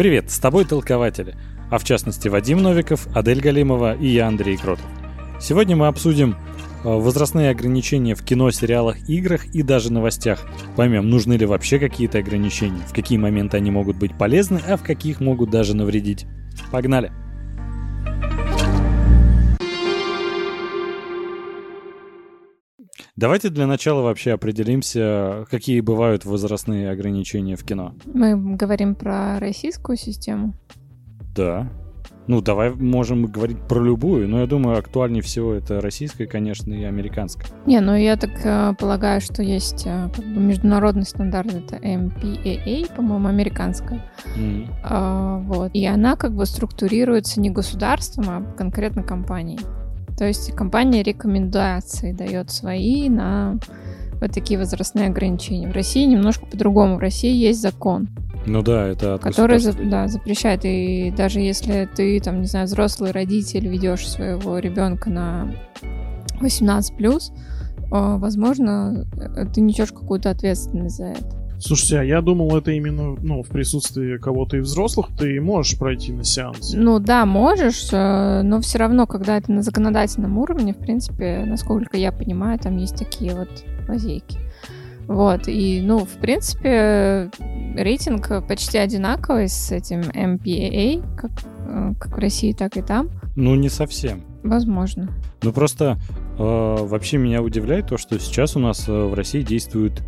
Привет, с тобой толкователи, а в частности Вадим Новиков, Адель Галимова и я, Андрей Кротов. Сегодня мы обсудим э, возрастные ограничения в кино, сериалах, играх и даже новостях. Поймем, нужны ли вообще какие-то ограничения, в какие моменты они могут быть полезны, а в каких могут даже навредить. Погнали! Давайте для начала вообще определимся, какие бывают возрастные ограничения в кино. Мы говорим про российскую систему. Да. Ну, давай можем говорить про любую, но я думаю, актуальнее всего это российская, конечно, и американская. Не, ну я так э, полагаю, что есть э, как бы международный стандарт, это MPAA, по-моему, американская. Mm-hmm. А, вот. И она как бы структурируется не государством, а конкретно компанией. То есть компания рекомендации дает свои на вот такие возрастные ограничения. В России немножко по-другому. В России есть закон. Ну да, это который за, да, запрещает. И даже если ты, там, не знаю, взрослый родитель, ведешь своего ребенка на 18 плюс, возможно, э, ты несешь какую-то ответственность за это. Слушайте, а я думал, это именно ну, в присутствии кого-то из взрослых ты можешь пройти на сеанс. Ну да, можешь, э, но все равно, когда это на законодательном уровне, в принципе, насколько я понимаю, там есть такие вот лазейки. Вот, и, ну, в принципе, рейтинг почти одинаковый с этим MPAA, как, э, как в России, так и там. Ну, не совсем. Возможно. Ну, просто э, вообще меня удивляет то, что сейчас у нас э, в России действует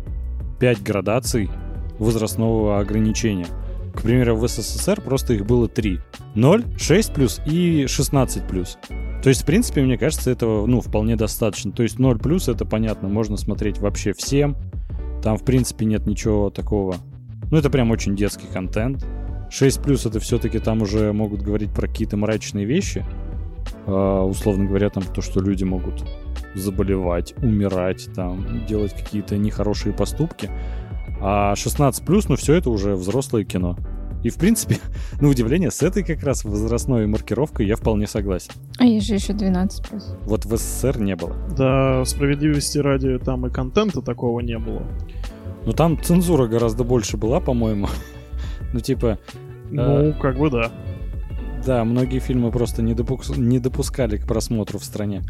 5 градаций возрастного ограничения. К примеру, в СССР просто их было 3. 0, 6 плюс и 16 плюс. То есть, в принципе, мне кажется, этого ну, вполне достаточно. То есть 0 плюс это понятно, можно смотреть вообще всем. Там, в принципе, нет ничего такого. Ну, это прям очень детский контент. 6 плюс это все-таки там уже могут говорить про какие-то мрачные вещи. Uh, условно говоря, там то, что люди могут заболевать, умирать, там, делать какие-то нехорошие поступки. А 16 плюс, ну, все это уже взрослое кино. И, в принципе, на удивление, с этой как раз возрастной маркировкой я вполне согласен. А есть же еще 12 плюс. Вот в СССР не было. Да, справедливости ради, там и контента такого не было. Ну, там цензура гораздо больше была, по-моему. ну, типа... Ну, э... как бы да. Да, многие фильмы просто не, допуск... не допускали к просмотру в стране.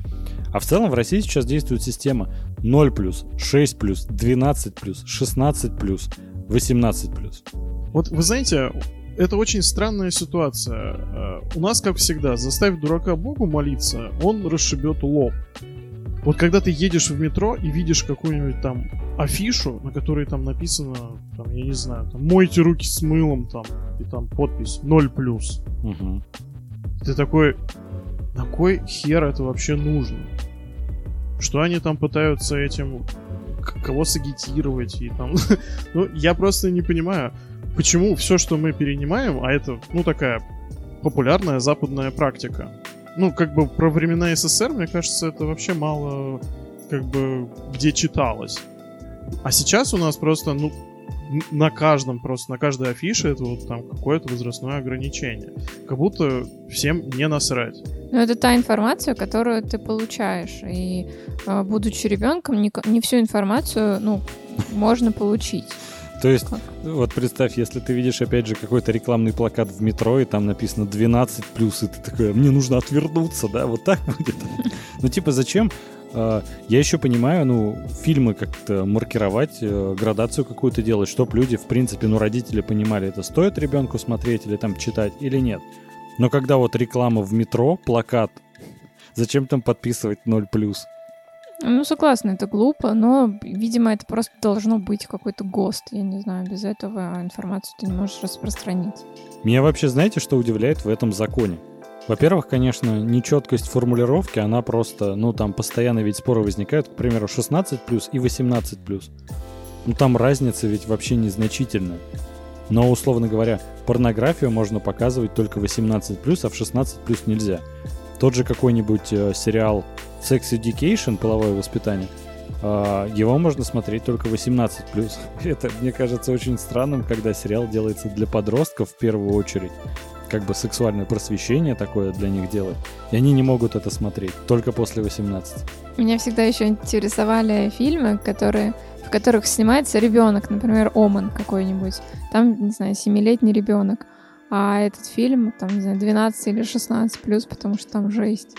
А в целом в России сейчас действует система 0 плюс, 6 плюс, 12 плюс, 16 плюс, 18 плюс. Вот вы знаете, это очень странная ситуация. Э, у нас, как всегда, заставь дурака Богу молиться, он расшибет лоб. Вот когда ты едешь в метро и видишь какую-нибудь там афишу, на которой там написано, там, я не знаю, там, мойте руки с мылом, там, и там подпись 0 плюс. Угу. Ты такой, на кой хер это вообще нужно? Что они там пытаются этим кого сагитировать и там... ну, я просто не понимаю, почему все, что мы перенимаем, а это, ну, такая популярная западная практика. Ну, как бы про времена СССР, мне кажется, это вообще мало как бы где читалось. А сейчас у нас просто, ну, на каждом, просто на каждой афише это вот там какое-то возрастное ограничение. Как будто всем не насрать. Ну, это та информация, которую ты получаешь. И а, будучи ребенком, не, не всю информацию, ну, можно получить. То есть, как? вот представь, если ты видишь, опять же, какой-то рекламный плакат в метро, и там написано 12 плюс, и ты такой, мне нужно отвернуться, да, вот так будет. Ну, типа, зачем а, я еще понимаю, ну, фильмы как-то маркировать, э, градацию какую-то делать, чтобы люди, в принципе, ну, родители понимали, это стоит ребенку смотреть или там читать или нет. Но когда вот реклама в метро, плакат, зачем там подписывать 0+. Ну, согласна, это глупо, но, видимо, это просто должно быть какой-то ГОСТ. Я не знаю, без этого информацию ты не можешь распространить. Меня вообще, знаете, что удивляет в этом законе? Во-первых, конечно, нечеткость формулировки, она просто, ну, там постоянно ведь споры возникают, к примеру, 16 плюс и 18 плюс. Ну, там разница ведь вообще незначительная. Но, условно говоря, порнографию можно показывать только 18 плюс, а в 16 плюс нельзя. Тот же какой-нибудь э, сериал Sex Education, половое воспитание, э, его можно смотреть только 18 плюс. Это, мне кажется, очень странным, когда сериал делается для подростков в первую очередь как бы сексуальное просвещение такое для них делает. И они не могут это смотреть, только после 18. Меня всегда еще интересовали фильмы, которые, в которых снимается ребенок, например, Оман какой-нибудь. Там, не знаю, семилетний ребенок. а этот фильм, там, не знаю, 12 или 16 плюс, потому что там жесть.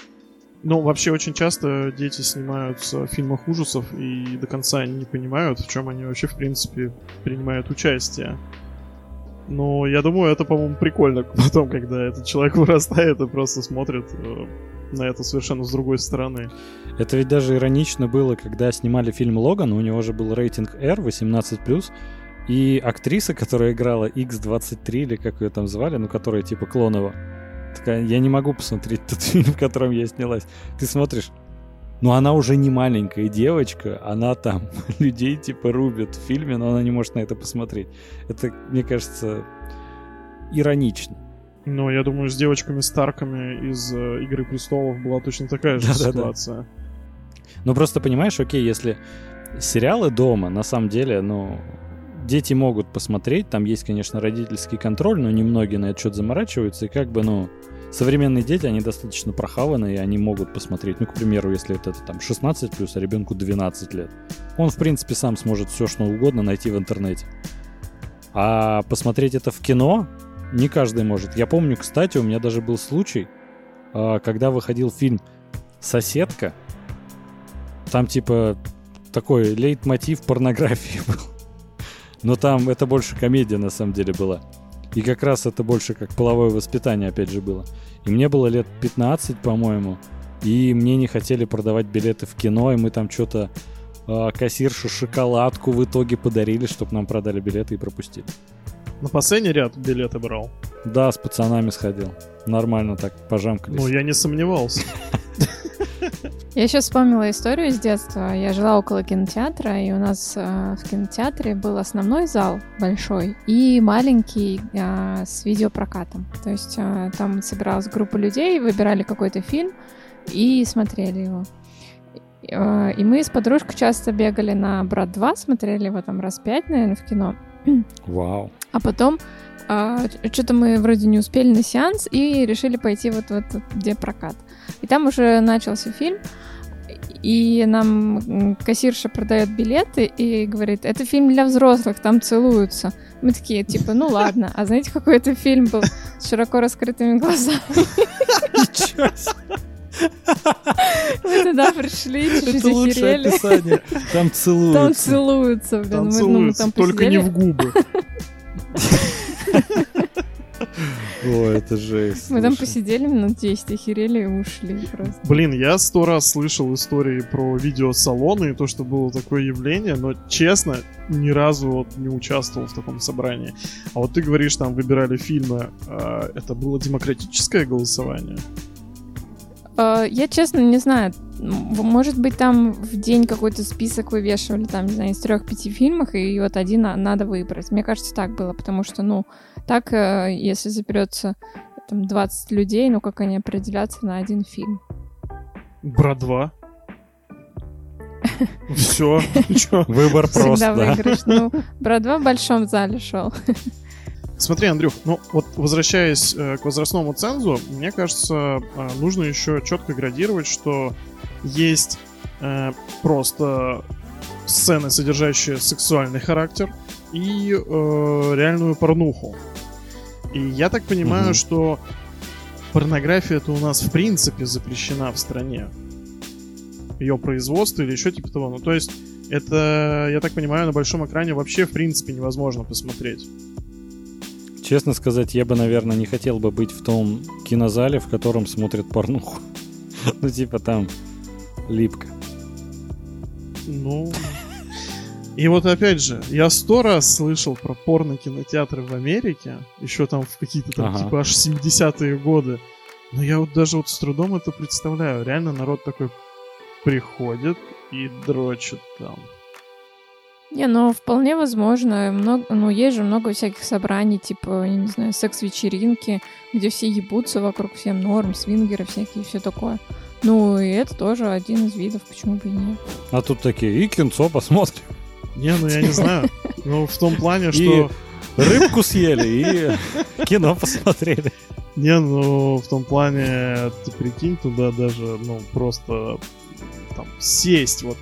Ну, вообще очень часто дети снимаются в фильмах ужасов и до конца не понимают, в чем они вообще, в принципе, принимают участие. Но я думаю, это, по-моему, прикольно потом, когда этот человек вырастает и просто смотрит э, на это совершенно с другой стороны. Это ведь даже иронично было, когда снимали фильм «Логан», у него же был рейтинг R, 18+, и актриса, которая играла X-23, или как ее там звали, ну, которая типа Клонова, такая, я не могу посмотреть тот фильм, в котором я снялась. Ты смотришь, но она уже не маленькая девочка, она там людей типа рубит в фильме, но она не может на это посмотреть. Это, мне кажется, иронично. Ну, я думаю, с девочками Старками из э, Игры престолов была точно такая же Да-да-да. ситуация. Ну, просто понимаешь, окей, если сериалы дома, на самом деле, ну, дети могут посмотреть, там есть, конечно, родительский контроль, но немногие на этот счет заморачиваются, и как бы, ну, современные дети, они достаточно прохаваны, и они могут посмотреть. Ну, к примеру, если это там 16 плюс, а ребенку 12 лет. Он, в принципе, сам сможет все, что угодно найти в интернете. А посмотреть это в кино не каждый может. Я помню, кстати, у меня даже был случай, а, когда выходил фильм «Соседка». Там, типа, такой лейтмотив порнографии был. Но там это больше комедия, на самом деле, была. И как раз это больше как половое воспитание, опять же, было. И мне было лет 15, по-моему. И мне не хотели продавать билеты в кино, и мы там что-то э, кассиршу шоколадку в итоге подарили, чтобы нам продали билеты и пропустили. На последний ряд билеты брал? Да, с пацанами сходил. Нормально так, пожамкались. Ну, я не сомневался. Я сейчас вспомнила историю из детства. Я жила около кинотеатра, и у нас э, в кинотеатре был основной зал большой и маленький э, с видеопрокатом. То есть э, там собиралась группа людей, выбирали какой-то фильм и смотрели его. Э, и мы с подружкой часто бегали на «Брат 2», смотрели его там раз пять, наверное, в кино. Вау. А потом а, что-то мы вроде не успели на сеанс и решили пойти вот в этот, где прокат. И там уже начался фильм, и нам кассирша продает билеты и говорит, это фильм для взрослых, там целуются. Мы такие, типа, ну ладно. А знаете, какой это фильм был с широко раскрытыми глазами? Мы туда пришли, чуть-чуть охерели. Там целуются. Там целуются, блин. Там целуются, только не в губы. О, это жесть. Мы там посидели минут 10, охерели и ушли просто. Блин, я сто раз слышал истории про видеосалоны и то, что было такое явление, но, честно, ни разу вот не участвовал в таком собрании. А вот ты говоришь, там выбирали фильмы. А это было демократическое голосование? А, я, честно, не знаю. Может быть, там в день какой-то список вывешивали, там, не знаю, из трех-пяти фильмов, и вот один надо выбрать. Мне кажется, так было, потому что, ну, так, э, если заберется там 20 людей, ну, как они определятся на один фильм? Брат 2. Все. Выбор просто. Всегда выигрыш. Ну, Брат 2 в большом зале шел. Смотри, Андрюх, ну вот возвращаясь э, к возрастному цензу, мне кажется, э, нужно еще четко градировать, что есть э, просто сцены, содержащие сексуальный характер, и э, реальную порнуху. И я так понимаю, угу. что порнография это у нас в принципе запрещена в стране. Ее производство или еще типа того. Ну, то есть, это, я так понимаю, на большом экране вообще в принципе невозможно посмотреть. Честно сказать, я бы, наверное, не хотел бы быть в том кинозале, в котором смотрят порнуху. Ну, типа там липко. Ну, и вот опять же, я сто раз слышал про порно-кинотеатры в Америке, еще там в какие-то там ага. типа аж 70-е годы. Но я вот даже вот с трудом это представляю. Реально народ такой приходит и дрочит там. Не, ну вполне возможно. Много, ну, есть же много всяких собраний, типа, я не знаю, секс-вечеринки, где все ебутся вокруг, всем норм, свингеры всякие, все такое. Ну, и это тоже один из видов, почему бы и нет. А тут такие, и кинцо посмотрим. Не, ну я не знаю. Ну, в том плане, что... И рыбку съели, и кино посмотрели. Не, ну, в том плане, ты прикинь, туда даже, ну, просто там сесть вот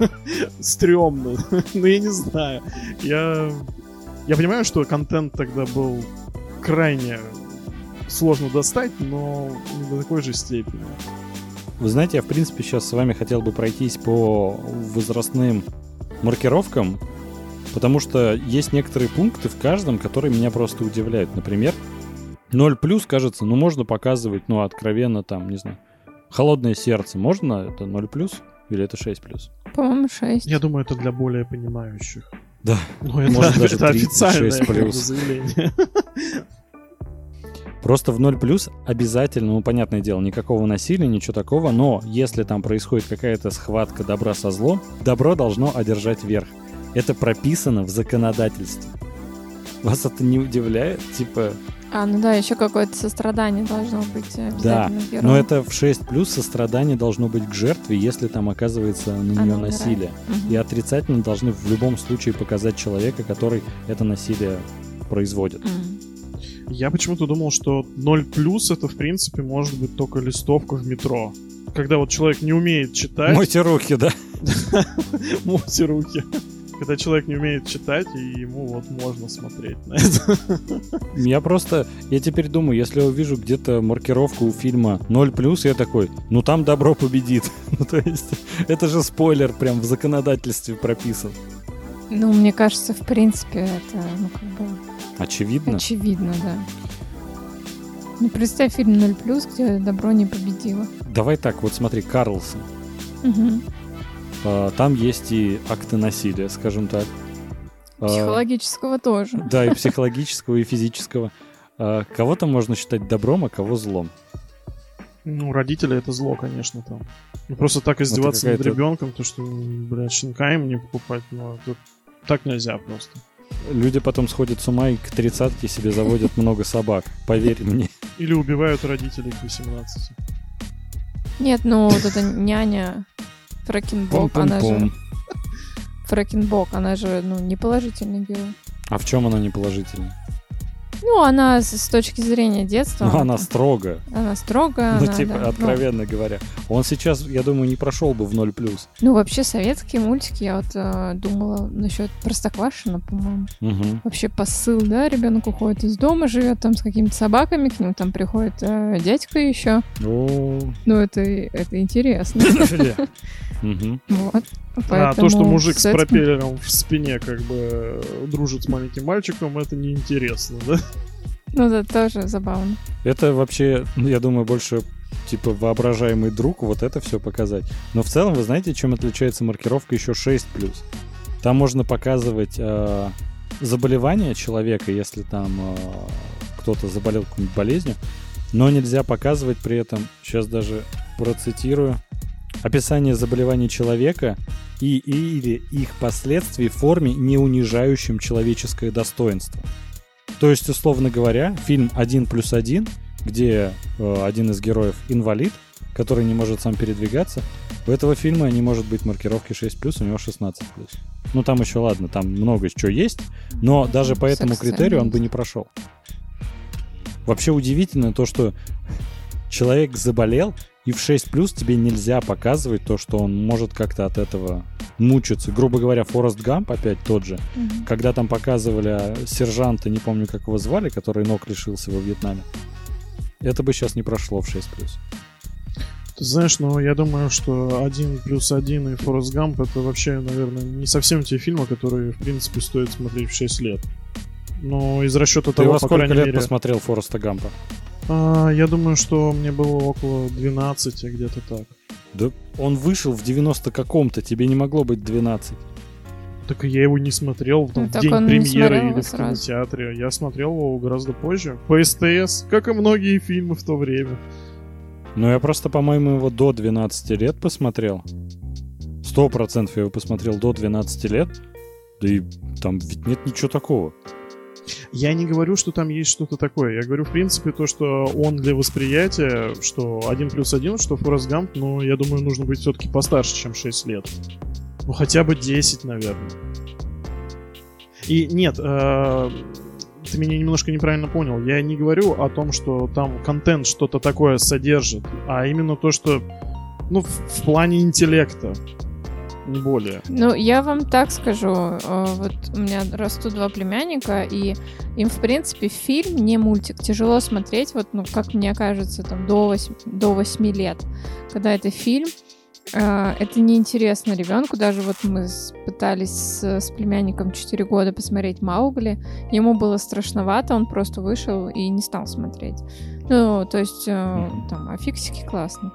стрёмно. ну, я не знаю. Я... Я понимаю, что контент тогда был крайне сложно достать, но не до такой же степени. Вы знаете, я в принципе сейчас с вами хотел бы пройтись по возрастным маркировкам, потому что есть некоторые пункты в каждом, которые меня просто удивляют. Например, 0 плюс, кажется, ну можно показывать, ну откровенно там, не знаю, холодное сердце. Можно это 0 плюс или это 6 плюс? По-моему, 6. Я думаю, это для более понимающих. Да. Ну, это, Может, даже это 36 официальное плюс. заявление. Просто в 0 плюс обязательно, ну, понятное дело, никакого насилия, ничего такого, но если там происходит какая-то схватка добра со злом, добро должно одержать верх. Это прописано в законодательстве. Вас это не удивляет? Типа, А, ну да, еще какое-то сострадание должно быть да, герою. но это в 6 плюс сострадание должно быть к жертве, если там оказывается на нее Она насилие. Мгм. И отрицательно должны в любом случае показать человека, который это насилие производит. М. Я почему-то думал, что 0 плюс это, в принципе, может быть только листовка в метро. Когда вот человек не умеет читать, Мойте руки, да? мойте руки. Когда человек не умеет читать, и ему вот можно смотреть на это. Я просто, я теперь думаю, если я увижу где-то маркировку у фильма 0+, я такой, ну там добро победит. Ну то есть, это же спойлер прям в законодательстве прописан. Ну, мне кажется, в принципе, это, ну, как бы, Очевидно. очевидно, да. Ну, представь фильм 0+, где добро не победило. Давай так, вот смотри, Карлсон. А, Там есть и акты насилия, скажем так. А, Психологического тоже. Да, и психологического, и физического. А, Кого-то можно считать добром, а кого злом. Ну, родители это зло, конечно, там. Ну, просто так издеваться над ребенком, то что, блядь, щенка им не покупать, ну, это так нельзя просто. Люди потом сходят с ума и к тридцатке себе заводят много собак. Поверь мне. Или убивают родителей к 18. Нет, ну, вот эта няня Фрэкенбок, она же... Фрэкенбок, она же, ну, не положительный герой. А в чем она неположительная? Ну, она с, с точки зрения детства... Ну, она строго. она строгая, Ну, она, типа, да, ну, откровенно говоря. Он сейчас, я думаю, не прошел бы в 0 плюс. Ну, вообще, советские мультики, я вот э, думала насчет Простоквашина, по-моему. Угу. Вообще посыл, да, ребенок уходит из дома, живет там с какими-то собаками, к нему там приходит э, дядька еще. О, Ну, это, это интересно. Вот. А то, что мужик с этим- пропеллером в спине как бы э, дружит с маленьким мальчиком, это неинтересно, да? Ну, да, тоже забавно. Это вообще, ну, я думаю, больше типа воображаемый друг, вот это все показать. Но в целом, вы знаете, чем отличается маркировка еще 6 плюс? Там можно показывать э, заболевание человека, если там э, кто-то заболел какой-нибудь болезнью, но нельзя показывать при этом, сейчас даже процитирую, описание заболеваний человека и или их последствий в форме, не унижающим человеческое достоинство. То есть, условно говоря, фильм «Один плюс один», где э, один из героев инвалид, который не может сам передвигаться, у этого фильма не может быть маркировки 6+, у него 16+. Ну, там еще, ладно, там много чего есть, но даже по этому критерию он бы не прошел. Вообще удивительно то, что человек заболел, и в 6 плюс тебе нельзя показывать то, что он может как-то от этого мучиться. Грубо говоря, Форест Гамп опять тот же. Мгм. Когда там показывали а, сержанта, не помню, как его звали, который ног лишился во Вьетнаме. Это бы сейчас не прошло в 6 плюс. Ты знаешь, ну я думаю, что один плюс один и Форест Гамп это вообще, наверное, не совсем те фильмы, которые, в принципе, стоит смотреть в 6 лет. Но из расчета Ты того, во по сколько крайней лет мере, посмотрел Фореста Гампа? А, я думаю, что мне было около 12, где-то так. Да он вышел в 90 каком-то, тебе не могло быть 12. Так я его не смотрел там, Ну, в день премьеры или в сразу. кинотеатре. Я смотрел его гораздо позже. По СТС, как и многие фильмы в то время. Ну, я просто, по-моему, его до 12 лет посмотрел. Сто процентов я его посмотрел до 12 лет. Да и там ведь нет ничего такого. Я не говорю, что там есть что-то такое. Я говорю, в принципе, то, что он для восприятия, что 1 плюс 1, что Форест Гамп, ну, я думаю, нужно быть все-таки постарше, чем 6 лет. Ну, хотя бы 10, наверное. И нет, э, ты меня немножко неправильно понял. Я не говорю о том, что там контент что-то такое содержит, а именно то, что, ну, в плане интеллекта. Более. Ну, я вам так скажу. э, Вот у меня растут два племянника, и им, в принципе, фильм, не мультик, тяжело смотреть, вот, ну, как мне кажется, там, до 8, до 8 лет. Когда это фильм, э, это неинтересно ребенку. Даже вот мы пытались с, с племянником 4 года посмотреть Маугли. Ему было страшновато, он просто вышел и не стал смотреть. Ну, то есть, э, там, а фиксики классно.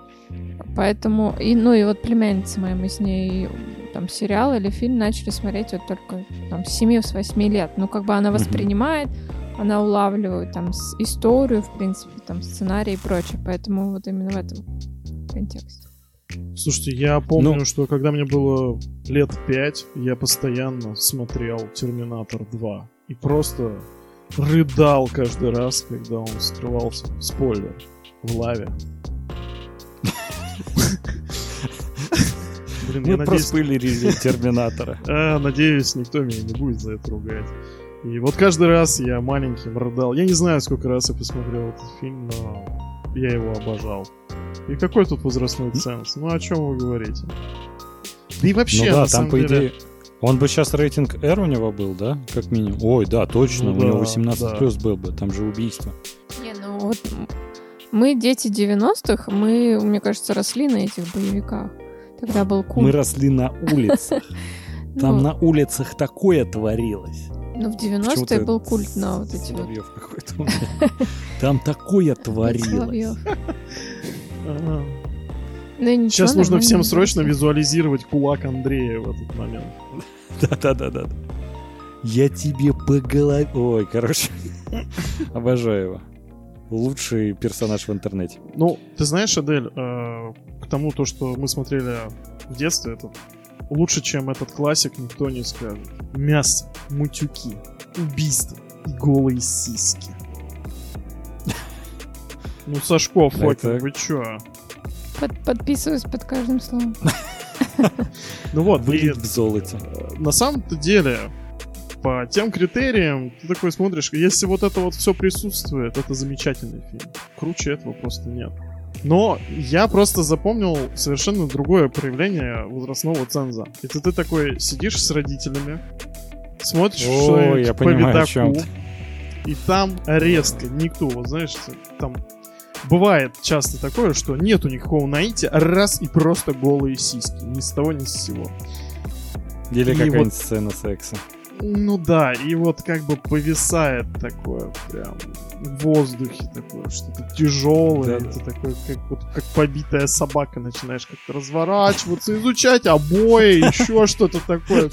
Поэтому, и, ну и вот племянница моя, мы с ней там сериал или фильм начали смотреть вот только там с 7-8 лет. Ну, как бы она воспринимает, она улавливает там с- историю, в принципе, там сценарий и прочее. Поэтому вот именно в этом контексте. Слушайте, я помню, Ну. что когда мне было лет пять, я постоянно смотрел Терминатор 2. И просто рыдал каждый раз, когда он скрывался, спойлер, в лаве. Блин, Мы надеюсь, проспойлерили Терминатора. а, надеюсь, никто меня не будет за это ругать. И вот каждый раз я маленьким рыдал. Я не знаю, сколько раз я посмотрел этот фильм, но я его обожал. И какой тут возрастной ценз? Ну о чем вы говорите? Да и вообще, Ну да, на там, самом по деле, идее... Он бы сейчас рейтинг R у него был, да? Как минимум. Ой, да, точно, Ну у него да, 18 да. плюс был бы, там же убийство. Не, ну вот мы дети 90-х, мы, мне кажется, росли на этих боевиках. Тогда был культ. Мы росли на улицах. Ну, Там на улицах такое творилось. ну, в Почему-то 90-е был культ на вот эти вот какой-то. Там такое творилось. Ну ничего, Сейчас нужно всем не срочно визуализировать кулак Андрея в этот момент. Да-да-да-да. Я тебе по голове... Ой, короче. Обожаю его. Лучший персонаж в интернете. Ну, ты знаешь, Адель, э, к тому, то, что мы смотрели в детстве, это лучше, чем этот классик, никто не скажет. Мясо, мутюки, убийства и голые сиськи. Ну, Сашко, Фокин, Это- вы чё? Под- подписываюсь под каждым словом. Ну вот, Вылет в золоте. э, на самом-то деле, по тем критериям, ты такой смотришь, если вот это вот все присутствует, это замечательный фильм. Круче этого просто нет. Но я просто запомнил совершенно другое проявление возрастного ценза. Это ты такой сидишь с родителями, смотришь Ой, что-нибудь я по понимаю, о видаку, и там резко никто, вот знаешь, там бывает часто такое, что нету никакого наития, раз и просто голые сиськи, ни с того, ни с сего. Или какая-нибудь вот- сцена секса. Ну да, и вот как бы повисает такое прям в воздухе такое, что-то тяжелое, и ты такой, как, вот, как побитая собака, начинаешь как-то разворачиваться, изучать обои, еще что-то такое.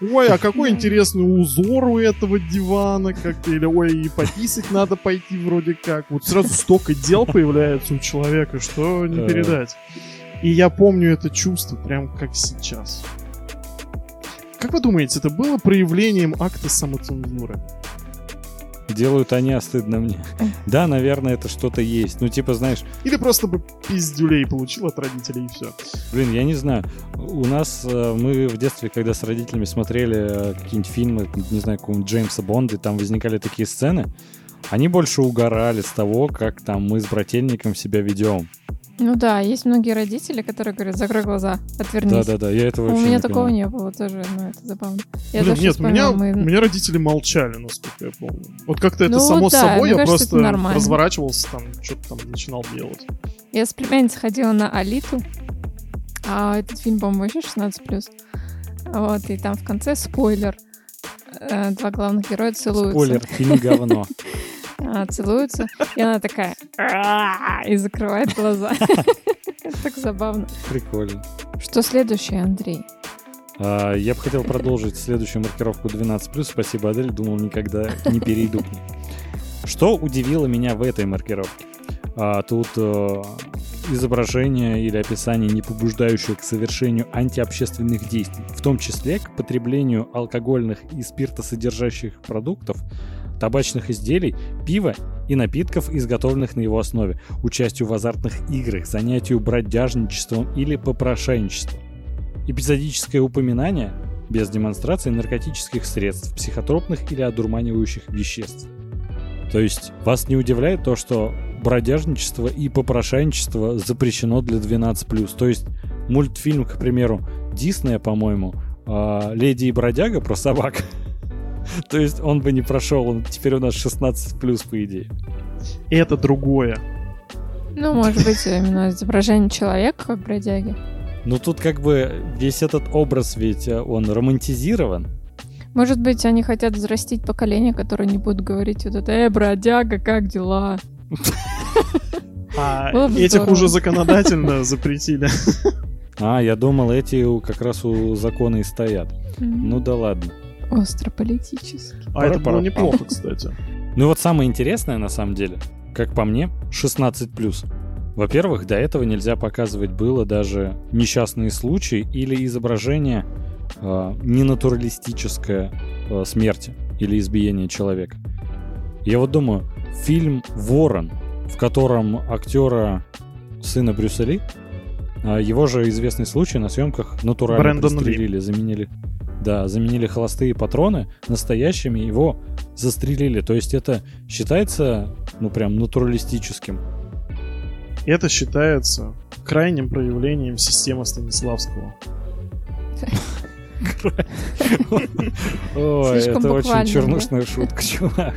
Ой, а какой интересный узор у этого дивана, как-то, или ой, и пописать надо пойти вроде как. Вот сразу столько дел появляется у человека, что не передать. И я помню это чувство прям как сейчас. Как вы думаете, это было проявлением акта самоцензуры? Делают они, а стыдно мне. Да, наверное, это что-то есть. Ну, типа, знаешь, Или просто бы пиздюлей получил от родителей и все? блин, я не знаю. У нас, э, мы в детстве, когда с родителями смотрели э, какие-нибудь фильмы, не знаю, какого-нибудь Джеймса Бонда, и там возникали такие сцены, они больше угорали с того, как там мы с брательником себя ведем. Ну да, есть многие родители, которые говорят, закрой глаза, отвернись. Да-да-да, я этого У меня не такого понимаю. не было тоже, но это забавно. Я Блин, нет, у меня, мы- у меня родители молчали, насколько я помню. Вот как-то это Ну само да, собой, я кажется, просто разворачивался там, что-то там начинал делать. Я с племянницей ходила на Алиту, а этот фильм, по-моему, вообще 16+. Вот, и там в конце спойлер. Э, Два главных героя целуются. Спойлер, фильм говно. А, целуются, и она такая и закрывает глаза. Это так забавно. Прикольно. Что следующее, Андрей? А, Я бы хотел продолжить следующую маркировку 12+. Спасибо, Адель. Думал, никогда не перейду. Что удивило меня в этой маркировке? А, Тут э, изображение или описание, не побуждающее к совершению антиобщественных действий, в том числе к потреблению алкогольных и спиртосодержащих продуктов, табачных изделий, пива и напитков, изготовленных на его основе, участию в азартных играх, занятию бродяжничеством или попрошайничеством. Эпизодическое упоминание без демонстрации наркотических средств, психотропных или одурманивающих веществ. То есть вас не удивляет то, что бродяжничество и попрошайничество запрещено для 12+. То есть мультфильм, к примеру, Диснея, по-моему, э, «Леди и бродяга» про собак. То есть он бы не прошел, он теперь у нас 16 плюс, по идее. Это другое. Ну, может быть, именно изображение человека как бродяги. Ну тут как бы весь этот образ ведь э, он романтизирован. Может быть, они хотят взрастить поколение, которое не будет говорить вот это «Эй, бродяга, как дела?» А этих уже законодательно запретили. А, я думал, эти как раз у закона и стоят. Ну да ладно. Остро политически. А это было неплохо, кстати. Ну вот самое интересное, на самом деле, как по мне, 16+. Во-первых, до этого нельзя показывать было даже несчастные случаи или изображение э, ненатуралистическое э, смерти или избиения человека. Я вот думаю, фильм «Ворон», в котором актера сына Брюса Ли, э, его же известный случай на съемках натурально Брэндон пристрелили, Ли. заменили да, заменили холостые патроны настоящими, его застрелили. То есть это считается, ну, прям натуралистическим. Это считается крайним проявлением системы Станиславского. Ой, это очень чернушная шутка, чувак.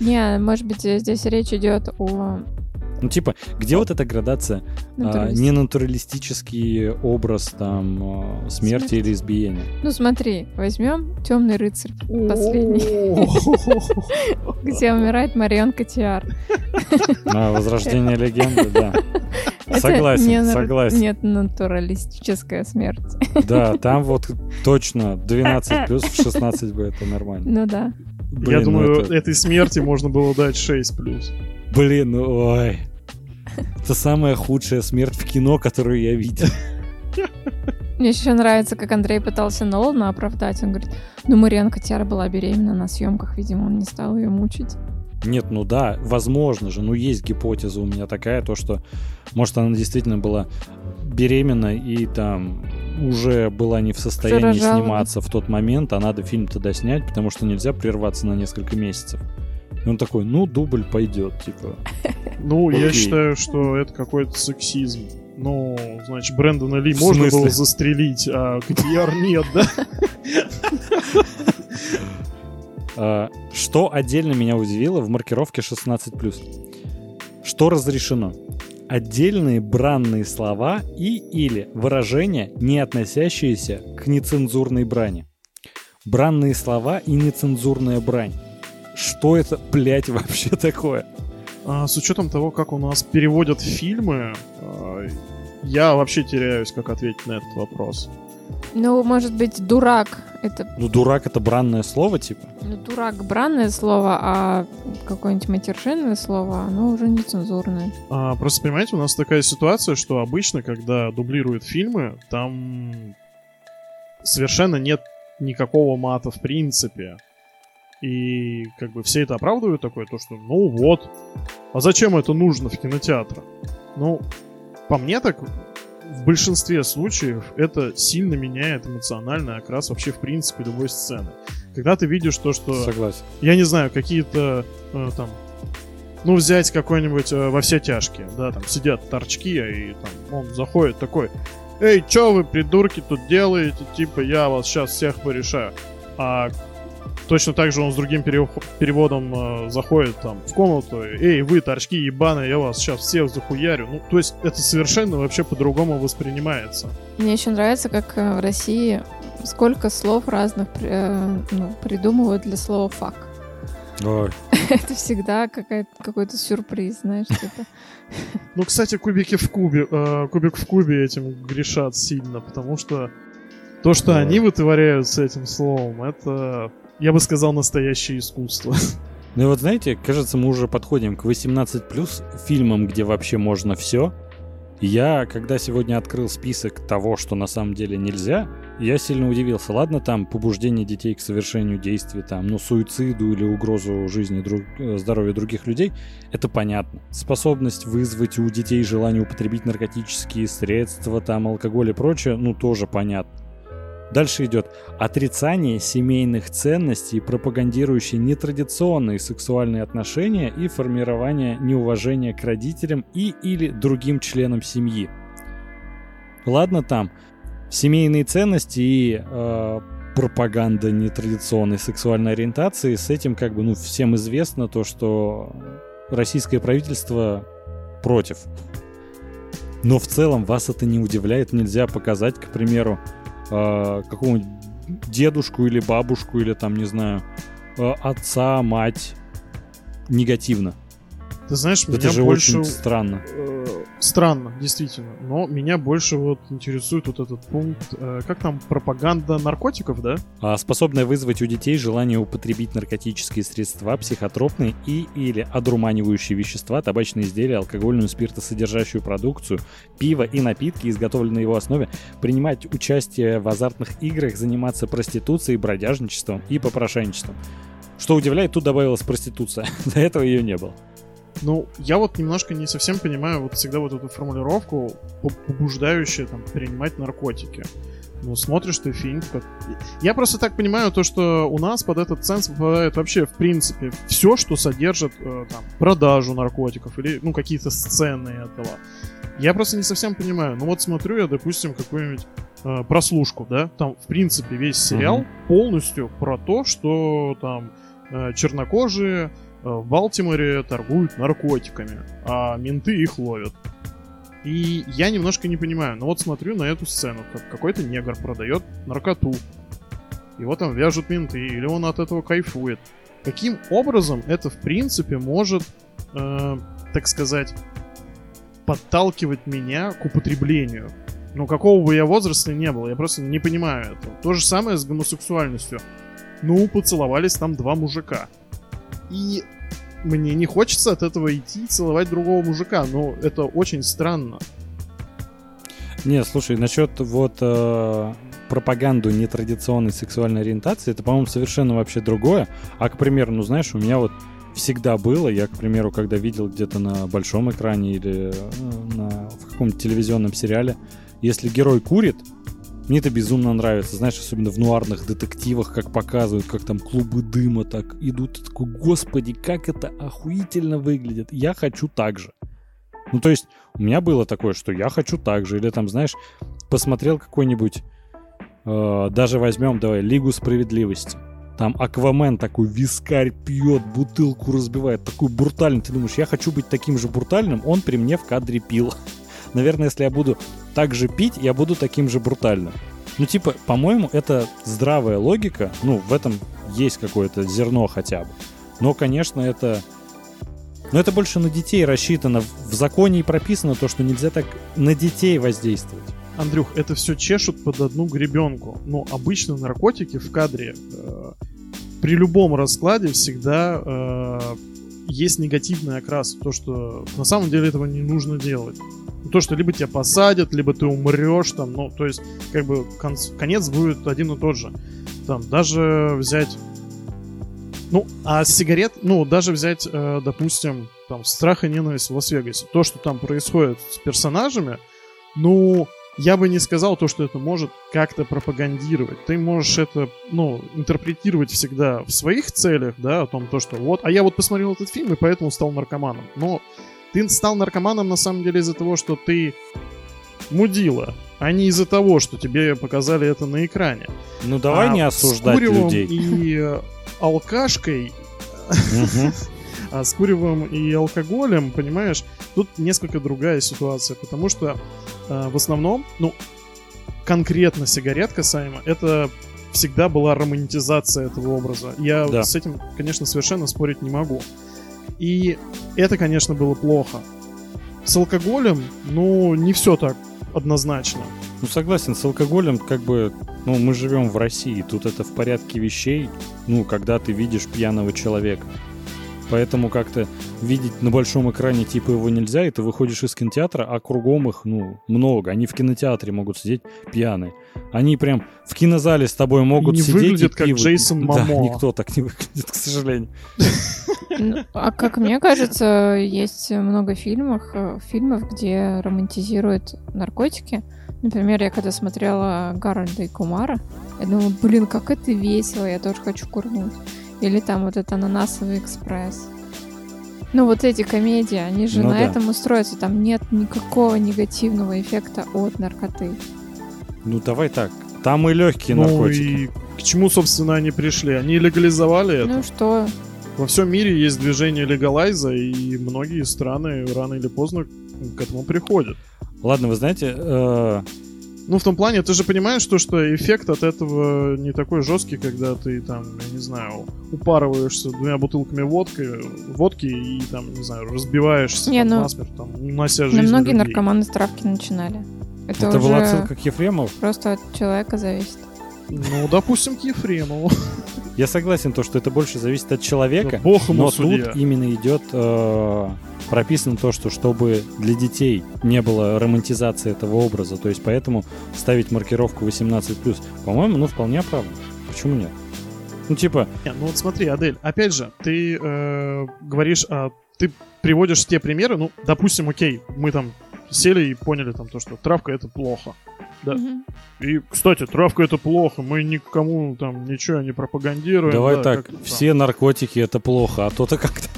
Не, может быть, здесь речь идет о ну, типа, где вот эта градация? А, не натуралистический образ там а, смерти Смерть. или избиения. Ну, смотри, возьмем Темный рыцарь последний, где умирает Марион Котиар. Возрождение легенды, да. Согласен, согласен. Нет, натуралистическая смерть. Да, там вот точно 12 плюс в 16 бы это нормально. Ну да. Блин, Я думаю, это... этой смерти можно было дать 6 плюс. Блин, ой. Это самая худшая смерть в кино, которую я видел. Мне еще нравится, как Андрей пытался Нолана оправдать. Он говорит, ну Мариан Котяра была беременна на съемках, видимо, он не стал ее мучить. Нет, ну да, возможно же, ну есть гипотеза у меня такая, то что, может, она действительно была беременна и там уже была не в состоянии сниматься в тот момент, а надо фильм тогда снять, потому что нельзя прерваться на несколько месяцев. И он такой, ну, дубль пойдет, типа. Ну, я считаю, что это какой-то сексизм. Ну, значит, Брэндона Ли можно было застрелить, а Котияр нет, да? А, что отдельно меня удивило в маркировке 16+. Что разрешено? Отдельные бранные слова и или выражения, не относящиеся к нецензурной брани. Бранные слова и нецензурная брань что это, блядь, вообще такое? А, с учетом того, как у нас переводят фильмы, а, я вообще теряюсь, как ответить на этот вопрос. Ну, может быть, дурак это... Ну, дурак это бранное слово, типа? Ну, дурак бранное слово, а какое-нибудь матершинное слово, оно уже нецензурное. А, просто, понимаете, у нас такая ситуация, что обычно, когда дублируют фильмы, там совершенно нет никакого мата в принципе. И как бы все это оправдывают такое, то что, ну вот, а зачем это нужно в кинотеатрах? Ну, по мне так, в большинстве случаев это сильно меняет эмоциональный окрас вообще в принципе любой сцены. Когда ты видишь то, что... Согласен. Я не знаю, какие-то э, там... Ну, взять какой-нибудь э, во все тяжкие, да, там сидят торчки, и там он заходит такой, «Эй, чё вы, придурки, тут делаете? Типа, я вас сейчас всех порешаю». А Точно так же он с другим переводом э, заходит там в комнату. Эй, вы, торчки ебаные, я вас сейчас всех захуярю. Ну, то есть это совершенно вообще по-другому воспринимается. Мне еще нравится, как э, в России сколько слов разных э, ну, придумывают для слова фак. Ой. Это всегда какой-то сюрприз, знаешь, типа. Ну, кстати, кубики в кубе, э, кубик в кубе этим грешат сильно, потому что то, что они вытворяют с этим словом, это я бы сказал, настоящее искусство. Ну и вот знаете, кажется, мы уже подходим к 18 плюс фильмам, где вообще можно все. Я, когда сегодня открыл список того, что на самом деле нельзя, я сильно удивился. Ладно, там побуждение детей к совершению действий, там, ну, суициду или угрозу жизни, друг, э, здоровья других людей, это понятно. Способность вызвать у детей желание употребить наркотические средства, там, алкоголь и прочее, ну, тоже понятно. Дальше идет отрицание семейных ценностей, пропагандирующие нетрадиционные сексуальные отношения и формирование неуважения к родителям и или другим членам семьи. Ладно там, семейные ценности и э, пропаганда нетрадиционной сексуальной ориентации, с этим как бы, ну, всем известно то, что российское правительство против. Но в целом вас это не удивляет, нельзя показать, к примеру, э, какому-нибудь дедушку или бабушку, или там, не знаю, э, отца, мать негативно. Ты знаешь, Это меня же больше... очень странно. э, странно, действительно. Но меня больше вот интересует вот этот пункт, э, как там, пропаганда наркотиков, да? А, способная вызвать у детей желание употребить наркотические средства, психотропные и или одурманивающие вещества, табачные изделия, алкогольную спиртосодержащую продукцию, пиво и напитки, изготовленные на его основе, принимать участие в азартных играх, заниматься проституцией, бродяжничеством и попрошайничеством. Что удивляет, тут добавилась проституция. До этого ее не было. Ну, я вот немножко не совсем понимаю вот всегда вот эту формулировку, по- побуждающую там принимать наркотики. Ну, смотришь ты фильм, как... Я просто так понимаю то, что у нас под этот ценз попадает вообще, в принципе, все, что содержит э, там продажу наркотиков или, ну, какие-то сцены этого. Я просто не совсем понимаю. Ну, вот смотрю я, допустим, какую-нибудь э, прослушку, да, там, в принципе, весь сериал Мгм. полностью про то, что там э, чернокожие в Балтиморе торгуют наркотиками, а менты их ловят. И я немножко не понимаю, но вот смотрю на эту сцену, как какой-то негр продает наркоту. Его там вяжут менты, или он от этого кайфует. Каким образом это, в принципе, может, э, так сказать, подталкивать меня к употреблению? Ну, какого бы я возраста ни был, я просто не понимаю этого. То же самое с гомосексуальностью. Ну, поцеловались там два мужика. И мне не хочется от этого идти целовать другого мужика, но это очень странно. Не, слушай, насчет вот э, пропаганду нетрадиционной сексуальной ориентации, это, по-моему, совершенно вообще другое. А, к примеру, ну знаешь, у меня вот всегда было, я, к примеру, когда видел где-то на большом экране или э, на, в каком-то телевизионном сериале, если герой курит, мне это безумно нравится, знаешь, особенно в нуарных детективах, как показывают, как там клубы дыма так идут. Ты такой, господи, как это охуительно выглядит. Я хочу так же. Ну, то есть, у меня было такое, что я хочу так же. Или там, знаешь, посмотрел какой-нибудь, э, даже возьмем, давай, Лигу Справедливости. Там Аквамен такой вискарь пьет, бутылку разбивает, такой брутальный. Ты думаешь, я хочу быть таким же брутальным, он при мне в кадре пил. Наверное, если я буду так же пить, я буду таким же брутальным. Ну, типа, по-моему, это здравая логика. Ну, в этом есть какое-то зерно хотя бы. Но, конечно, это... Но это больше на детей рассчитано. В законе и прописано то, что нельзя так на детей воздействовать. Андрюх, это все чешут под одну гребенку. Но обычно наркотики в кадре э, при любом раскладе всегда э, есть негативный окрас. То, что на самом деле этого не нужно делать. То, что либо тебя посадят, либо ты умрешь там, ну, то есть, как бы, конц- конец будет один и тот же. Там, даже взять... Ну, а сигарет, ну, даже взять, э, допустим, там, страх и ненависть в Лас-Вегасе. То, что там происходит с персонажами, ну, я бы не сказал то, что это может как-то пропагандировать. Ты можешь это, ну, интерпретировать всегда в своих целях, да, о том, то, что вот, а я вот посмотрел этот фильм и поэтому стал наркоманом. Но ты стал наркоманом на самом деле из-за того, что ты мудила, а не из-за того, что тебе показали это на экране. Ну, давай А не с осуждать куревом людей. и э, алкашкой а с куревом и алкоголем, понимаешь, тут несколько другая ситуация, потому что э, в основном, ну, конкретно сигарет касаемо, это всегда была романтизация этого образа. Я Да. с этим, конечно, совершенно спорить не могу. И это, конечно, было плохо. С алкоголем, ну, не все так однозначно. Ну, согласен, с алкоголем, как бы, ну, мы живем в России, тут это в порядке вещей, ну, когда ты видишь пьяного человека. Поэтому как-то видеть на большом экране типа его нельзя, и ты выходишь из кинотеатра, а кругом их, ну, много. Они в кинотеатре могут сидеть пьяные. Они прям в кинозале с тобой могут не сидеть выглядят и как пиво- Джейсон Да, Момо. никто так не выглядит, к сожалению. Ну, а как мне кажется, есть много фильмов, э, фильмов, где романтизируют наркотики. Например, я когда смотрела Гарольда и Кумара, я думала, блин, как это весело, я тоже хочу курнуть. Или там вот этот ананасовый экспресс. Ну, вот эти комедии, они же Ну на да. этом устроятся. Там нет никакого негативного эффекта от наркоты. Ну, давай так. Там и легкие ну наркотики. и к чему, собственно, они пришли? Они легализовали это. Ну что? Во всем мире есть движение легалайза, и многие страны рано или поздно к этому приходят. Ладно, вы знаете, э, Ну, в том плане, ты же понимаешь, то, что эффект от этого не такой жесткий, когда ты там, я не знаю, упарываешься двумя бутылками водки, водки и там, не знаю, разбиваешься Не, там, ну, насмерть, там, унося На жизнь многие людей. наркоманы с травки начинали. Это, это уже была отсылка к Ефремову. просто от человека зависит. Ну, допустим, к Ефремову. Я согласен, то, что это больше зависит от человека. Бог ему Но судья. тут именно идет э, прописано то, что чтобы для детей не было романтизации этого образа, то есть поэтому ставить маркировку 18+, по-моему, ну вполне оправданно. Почему нет? Ну типа, Не, ну вот смотри, Адель, опять же, ты э, говоришь, а, ты приводишь те примеры, ну, допустим, окей, мы там сели и поняли там то, что травка это плохо. Да. Мгм. И, кстати, травка это плохо, мы никому там ничего не пропагандируем. давай да, так, там. все наркотики это плохо, а то ты как-то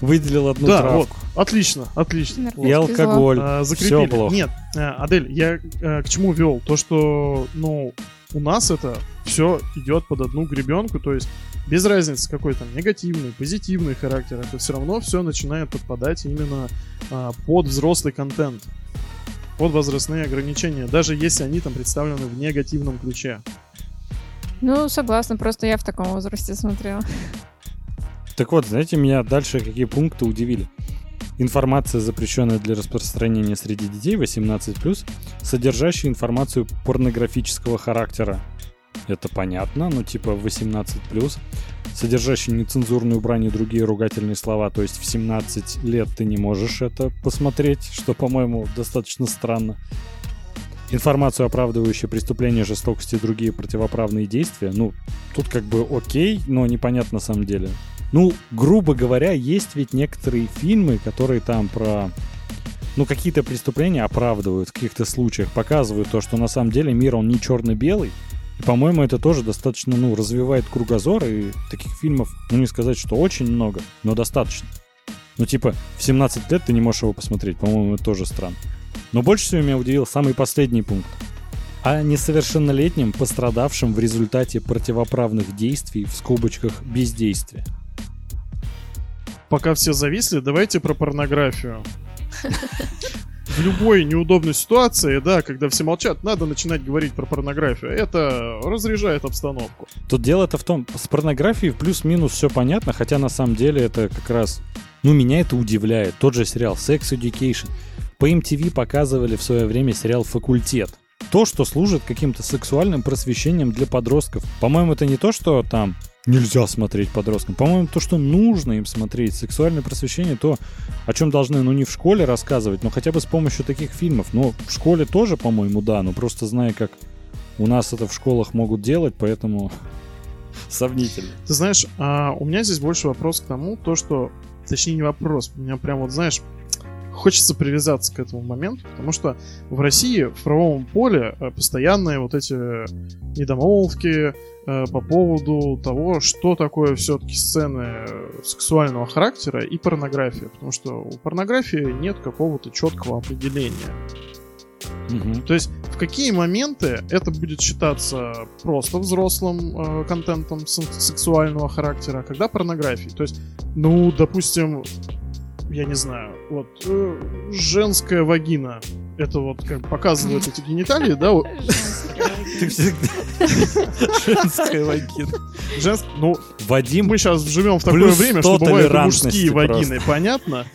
выделил одну Да, травку. вот, отлично, отлично. И алкоголь. А, Все плохо. Нет, э, Адель, я э, к чему вел? То, что, ну, у нас это все идет под одну гребенку, то есть без разницы какой там негативный, позитивный характер, это все равно все начинает подпадать именно а, под взрослый контент, под возрастные ограничения, даже если они там представлены в негативном ключе. Ну, согласна, просто я в таком возрасте смотрела. Так вот, знаете, меня дальше какие пункты удивили. Информация, запрещенная для распространения среди детей 18+, содержащая информацию порнографического характера. Это понятно, ну типа 18+, содержащий нецензурную брань и другие ругательные слова, то есть в 17 лет ты не можешь это посмотреть, что, по-моему, достаточно странно. Информацию, оправдывающую преступления, жестокости и другие противоправные действия, ну, тут как бы окей, но непонятно на самом деле. Ну, грубо говоря, есть ведь некоторые фильмы, которые там про ну, какие-то преступления оправдывают в каких-то случаях, показывают то, что на самом деле мир, он не черно-белый. И, по-моему, это тоже достаточно, ну, развивает кругозор, и таких фильмов, ну, не сказать, что очень много, но достаточно. Ну, типа, в 17 лет ты не можешь его посмотреть, по-моему, это тоже странно. Но больше всего меня удивил самый последний пункт. О несовершеннолетнем, пострадавшем в результате противоправных действий, в скобочках, бездействия. Пока все зависли, давайте про порнографию. В любой неудобной ситуации, да, когда все молчат, надо начинать говорить про порнографию. Это разряжает обстановку. Тут дело-то в том, с порнографией плюс-минус все понятно, хотя на самом деле это как раз... Ну, меня это удивляет. Тот же сериал Sex Education. По MTV показывали в свое время сериал «Факультет». То, что служит каким-то сексуальным просвещением для подростков. По-моему, это не то, что там нельзя смотреть подросткам. По-моему, то, что нужно им смотреть. Сексуальное просвещение, то, о чем должны, ну, не в школе рассказывать, но хотя бы с помощью таких фильмов. Но в школе тоже, по-моему, да, но просто зная, как у нас это в школах могут делать, поэтому сомнительно. Ты знаешь, а у меня здесь больше вопрос к тому, то что, точнее не вопрос, у меня прям вот, знаешь, хочется привязаться к этому моменту, потому что в России в правовом поле э, постоянные вот эти недомолвки э, по поводу того, что такое все-таки сцены э, сексуального характера и порнография, потому что у порнографии нет какого-то четкого определения. Мгм. То есть в какие моменты это будет считаться просто взрослым э, контентом сексуального характера, а когда порнографией? То есть, ну, допустим, я не знаю, вот э, женская вагина, это вот как показывают эти гениталии, да? Ты всегда... Женская вагина. женск- ну, Вадим, мы сейчас живем в такое время, 100 что бывают мужские просто. вагины, понятно?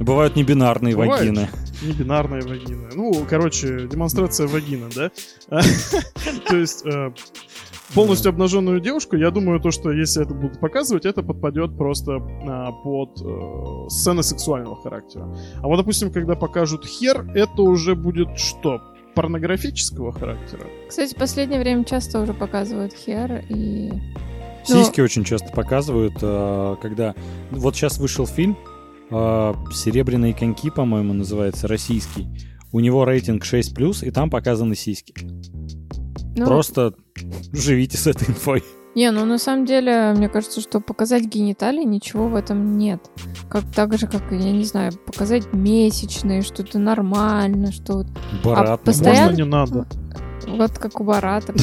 бывают небинарные Бывают. вагины. Не бинарная вагина. Ну, короче, демонстрация вагины, да? То есть э, полностью обнаженную девушку, я думаю, то, что если это будут показывать, это подпадет просто а, под э, сцены сексуального характера. А вот, допустим, когда покажут хер, это уже будет что? Порнографического характера? Кстати, в последнее время часто уже показывают хер и... Ну- Сиськи очень часто показывают, э, когда... Вот сейчас вышел фильм э, «Серебряные коньки», по-моему, называется, российский. У него рейтинг 6+, и там показаны сиськи. Ну, Просто живите с этой инфой. Не, ну на самом деле, мне кажется, что показать гениталии ничего в этом нет. Как так же, как, я не знаю, показать месячные, что это нормально, что... Барат. А постоянно... Можно не надо. Вот как у Барата.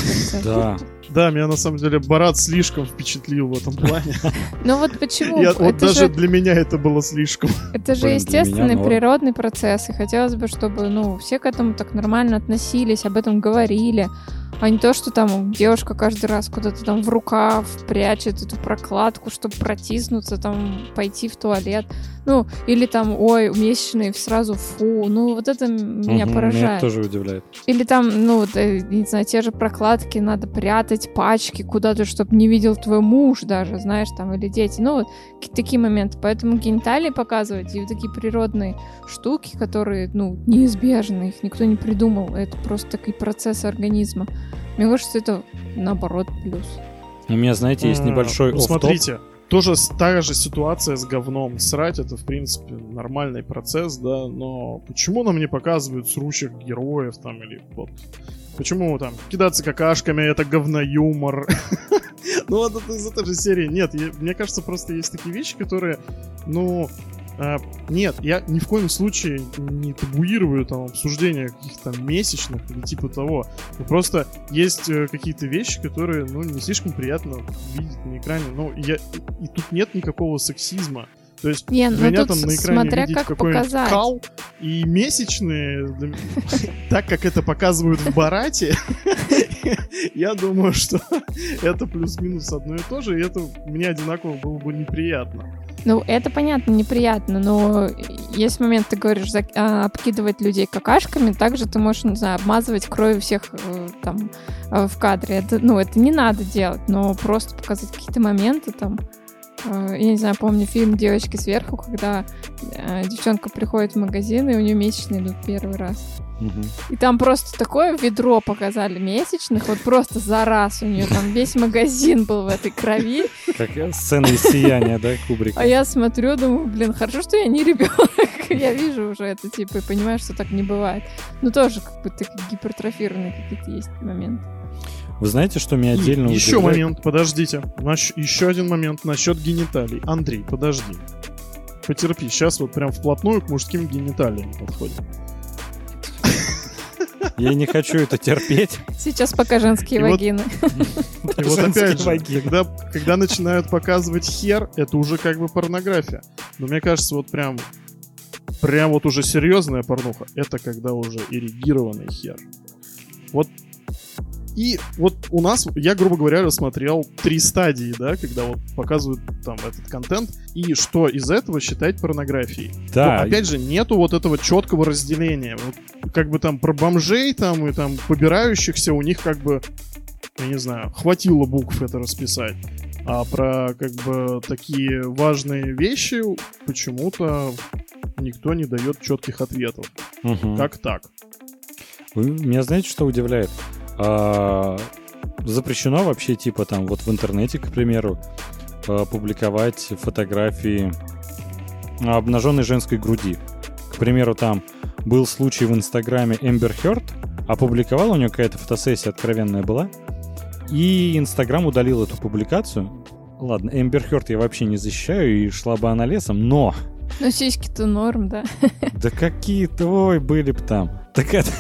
Да. Да, меня на самом деле Барат слишком впечатлил в этом плане. Ну вот почему? Я, вот даже для меня это было слишком. Это же Блин, естественный меня природный процесс, и хотелось бы, чтобы ну все к этому так нормально относились, об этом говорили. А не то, что там девушка каждый раз куда-то там в рукав прячет эту прокладку, чтобы протиснуться, там пойти в туалет. Ну, или там, ой, месячные сразу фу. Ну, вот это меня Мгм, поражает. Меня тоже удивляет. Или там, ну, вот, э, не знаю, те же прокладки надо прятать, пачки куда-то, чтобы не видел твой муж даже, знаешь, там, или дети. Ну, вот такие моменты. Поэтому гениталии показывать и вот такие природные штуки, которые, ну, неизбежны, их никто не придумал. Это просто такой процесс организма. Мне кажется, это наоборот плюс. У меня, знаете, есть небольшой ну. Смотрите, тоже та же ситуация с говном. Срать это, в принципе, нормальный процесс, да, но почему нам не показывают срущих героев там или вот... Почему там кидаться какашками, это говноюмор? Ну вот это из этой же серии. Нет, мне кажется, просто есть такие вещи, которые, ну... а, нет, я ни в коем случае не табуирую там обсуждение каких-то месячных или типа того. Ну, Просто есть э, какие-то вещи, которые, ну, не слишком приятно видеть на экране. Ну, я, и тут нет никакого сексизма. То есть Не, ну меня там на экране смотря видеть как какой-нибудь кал и месячные, так как это показывают в Барате, я думаю, что это плюс-минус одно и то же, и это мне одинаково было бы неприятно. Ну, это понятно, неприятно, но есть момент, ты говоришь, зак- а, обкидывать людей какашками, также ты можешь, не знаю, обмазывать кровью всех э, там э, в кадре. Это, ну, это не надо делать, но просто показать какие-то моменты там. Э, Я не знаю, помню фильм «Девочки сверху», когда э, девчонка приходит в магазин, и у нее месячные идут первый раз. И там просто такое ведро показали месячных, вот просто за раз у нее там весь магазин был в этой крови. Как сцена из сияния, да, Кубрика? А я смотрю, думаю, блин, хорошо, что я не ребенок. Я вижу уже это, типа, и понимаю, что так не бывает. Ну, тоже, как бы, такие гипертрофированные какие-то есть моменты. Вы знаете, что меня отдельно еще удивляет? момент, подождите. Наш- еще один момент насчет гениталий. Андрей, подожди. Потерпи, сейчас вот прям вплотную к мужским гениталиям подходим. Я не хочу это терпеть. Сейчас пока женские И вот- вагины. И вот опять же, вагины. когда, когда начинают показывать хер, это уже как бы порнография. Но мне кажется, вот прям, прям вот уже серьезная порнуха, это когда уже эрегированный хер. Вот и вот у нас, я, грубо говоря, рассмотрел три стадии, да, когда вот показывают там этот контент, и что из этого считать порнографией. Да, Но, опять же, нету вот этого четкого разделения. Вот, как бы там про бомжей там и там побирающихся у них как бы, я не знаю, хватило букв это расписать. А про как бы такие важные вещи почему-то никто не дает четких ответов. Мгм. Как так? Вы- Меня знаете, что удивляет? А, запрещено вообще, типа, там, вот в интернете, к примеру, а, публиковать фотографии обнаженной женской груди. К примеру, там был случай в Инстаграме Эмбер Хёрд, опубликовала у нее какая-то фотосессия откровенная была, и Инстаграм удалил эту публикацию. Ладно, Эмбер Хёрд я вообще не защищаю, и шла бы она лесом, но... Ну, сиськи-то норм, да. Да какие твой были бы там. Так это...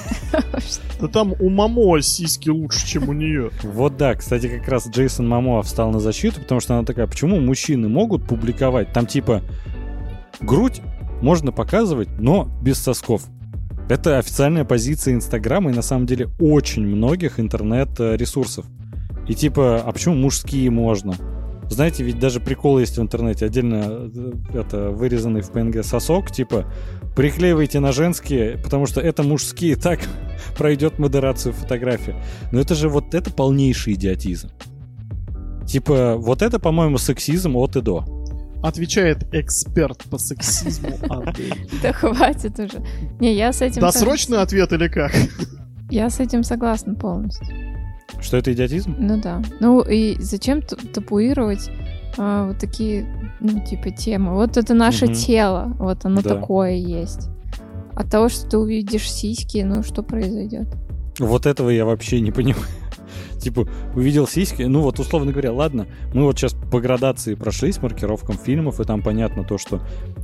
Да там у Мамо сиськи лучше, чем у нее. Вот да, кстати, как раз Джейсон Мамоа встал на защиту, потому что она такая, почему мужчины могут публиковать? Там типа грудь можно показывать, но без сосков. Это официальная позиция Инстаграма и на самом деле очень многих интернет-ресурсов. И типа, а почему мужские можно? Знаете, ведь даже прикол есть в интернете, отдельно э, это вырезанный в PNG сосок, типа, приклеивайте на женские, потому что это мужские, так пройдет модерацию фотографии. Но это же вот это полнейший идиотизм. Типа, вот это, по-моему, сексизм от и до. Отвечает эксперт по сексизму Андрей. Да хватит уже. Не, я с этим... Досрочный ответ или как? Я с этим согласна полностью. Что это идиотизм? Ну да. Ну и зачем табуировать а, вот такие, ну, типа, темы? Вот это наше Мгм. тело, вот оно Да. такое есть. От того, что ты увидишь сиськи, ну что произойдет? Вот этого я вообще не понимаю. Типа, увидел сиськи, ну вот, условно говоря, ладно, мы вот сейчас по градации прошлись, маркировкам фильмов, и там понятно то, что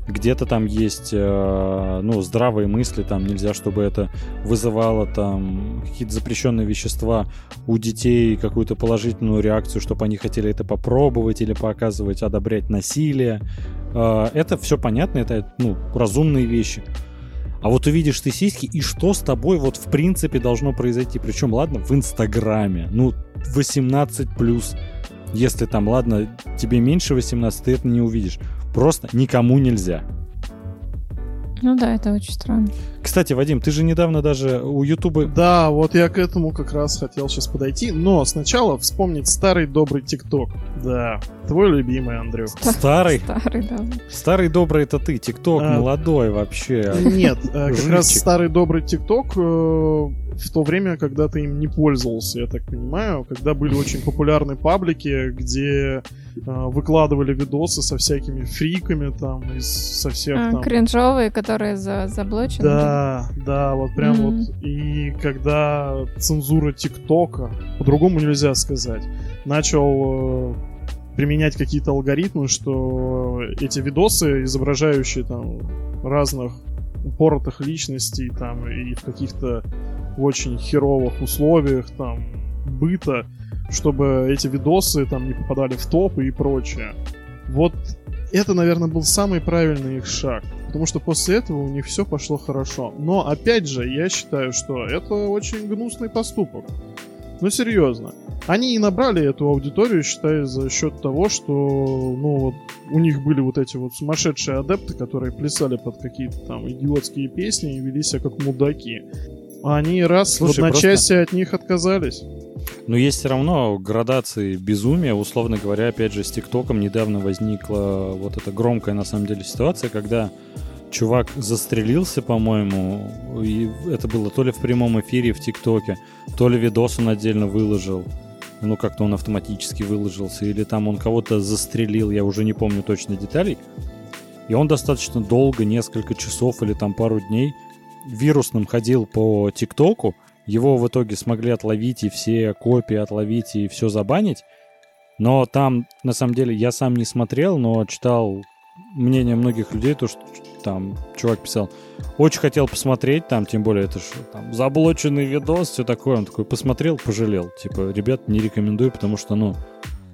где-то там есть, э, ну, здравые мысли, там нельзя, чтобы это вызывало там какие-то запрещенные вещества у детей, какую-то положительную реакцию, чтобы они хотели это попробовать или показывать, одобрять насилие. Э, это все понятно, это, ну, разумные вещи. А вот увидишь ты сиськи, и что с тобой вот в принципе должно произойти? Причем, ладно, в Инстаграме. Ну, 18 плюс. Если там, ладно, тебе меньше 18, ты это не увидишь. Просто никому нельзя. Ну да, это очень странно. Кстати, Вадим, ты же недавно даже у Ютуба... Да, вот я к этому как раз хотел сейчас подойти. Но сначала вспомнить старый добрый ТикТок. Да, твой любимый, Андрюх. Старый? Старый, да. Старый добрый это ты, ТикТок А. молодой вообще. Нет, э, как раз старый добрый ТикТок э, в то время, когда ты им не пользовался, я так понимаю, когда были очень популярны паблики, где выкладывали видосы со всякими фриками там, из, со всех А, там... кринжовые, которые за заблочены. Да, да, вот прям Мгм. вот. И когда цензура ТикТока, по-другому нельзя сказать, начал э, применять какие-то алгоритмы, что эти видосы, изображающие там разных упоротых личностей там и в каких-то очень херовых условиях там быта, чтобы эти видосы там не попадали в топы и прочее. Вот это, наверное, был самый правильный их шаг. Потому что после этого у них все пошло хорошо. Но опять же, я считаю, что это очень гнусный поступок. Ну серьезно. Они и набрали эту аудиторию, считаю, за счет того, что ну, вот, у них были вот эти вот сумасшедшие адепты, которые плясали под какие-то там идиотские песни и вели себя как мудаки. Они раз Слушай, в одночасье от них отказались. Но есть все равно градации безумия. Условно говоря, опять же, с ТикТоком недавно возникла вот эта громкая на самом деле ситуация, когда чувак застрелился, по-моему, и это было то ли в прямом эфире в ТикТоке, то ли видос он отдельно выложил. Ну, как-то он автоматически выложился, или там он кого-то застрелил, я уже не помню точно деталей. И он достаточно долго, несколько часов или там пару дней, вирусным ходил по ТикТоку, его в итоге смогли отловить и все копии отловить и все забанить. Но там, на самом деле, я сам не смотрел, но читал мнение многих людей, то, что там чувак писал, очень хотел посмотреть, там, тем более, это же там заблоченный видос, все такое. Он такой посмотрел, пожалел. Типа, ребят, не рекомендую, потому что, ну,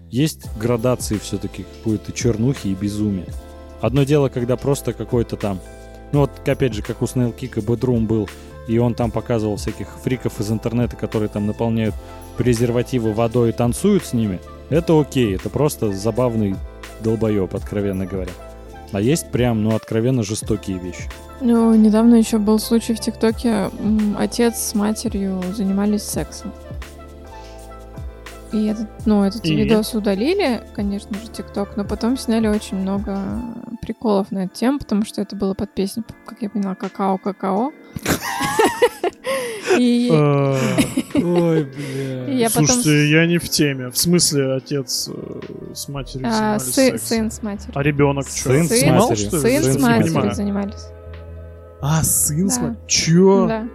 есть градации все-таки какой-то чернухи и безумия. Одно дело, когда просто какой-то там, ну вот, опять же, как у Snail Kick и был, и он там показывал всяких фриков из интернета, которые там наполняют презервативы водой и танцуют с ними, это окей, это просто забавный долбоеб, откровенно говоря. А есть прям, ну, откровенно жестокие вещи. Ну, недавно еще был случай в ТикТоке. Отец с матерью занимались сексом. И этот, ну, этот И? видос удалили, конечно же, ТикТок, но потом сняли очень много приколов на эту тему, потому что это было под песню, как я поняла, какао-какао. И Э, Ой, бля. Слушайте, я не в теме. В смысле, отец э, с матерью а, занимались? Сын с матерью. А ребенок что? Сын с матерью. Сын с матерью занимались. А, сын с матерью? Чё? Да.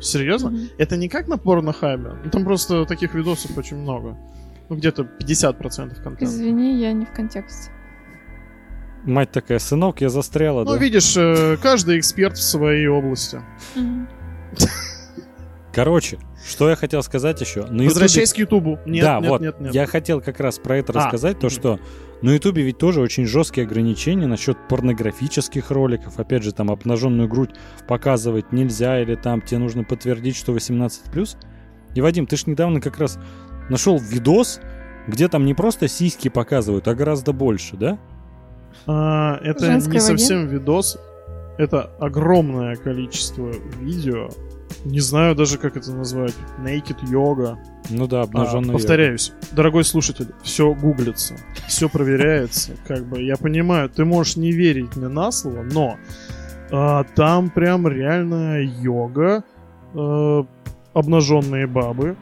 Серьезно? Мгм. Это не как на порнохабе? Ну, там просто таких видосов очень много. Ну, где-то 50% контента. Извини, я не в контексте. Мать такая, сынок, я застряла, Ну, да? видишь, э, каждый эксперт в своей области. Мгм. Короче, что я хотел сказать еще? На Возвращаясь к Ютубу. Нет, да, нет, вот. нет, нет. Я хотел как раз про это А, рассказать, то что на Ютубе ведь тоже очень жесткие ограничения насчет порнографических роликов. Опять же, там обнаженную грудь показывать нельзя, или там тебе нужно подтвердить, что 18+. И, Вадим, ты ж недавно как раз нашел видос, где там не просто сиськи показывают, а гораздо больше, да? А, это Женская не совсем видос. Это огромное количество видео. Не знаю даже, как это назвать. Naked йога. Ну да, А, обнаженную. повторяюсь, дорогой слушатель, все гуглится, все проверяется. Как бы я понимаю, ты можешь не верить мне на слово, но а, там прям реально йога, э, обнаженные бабы,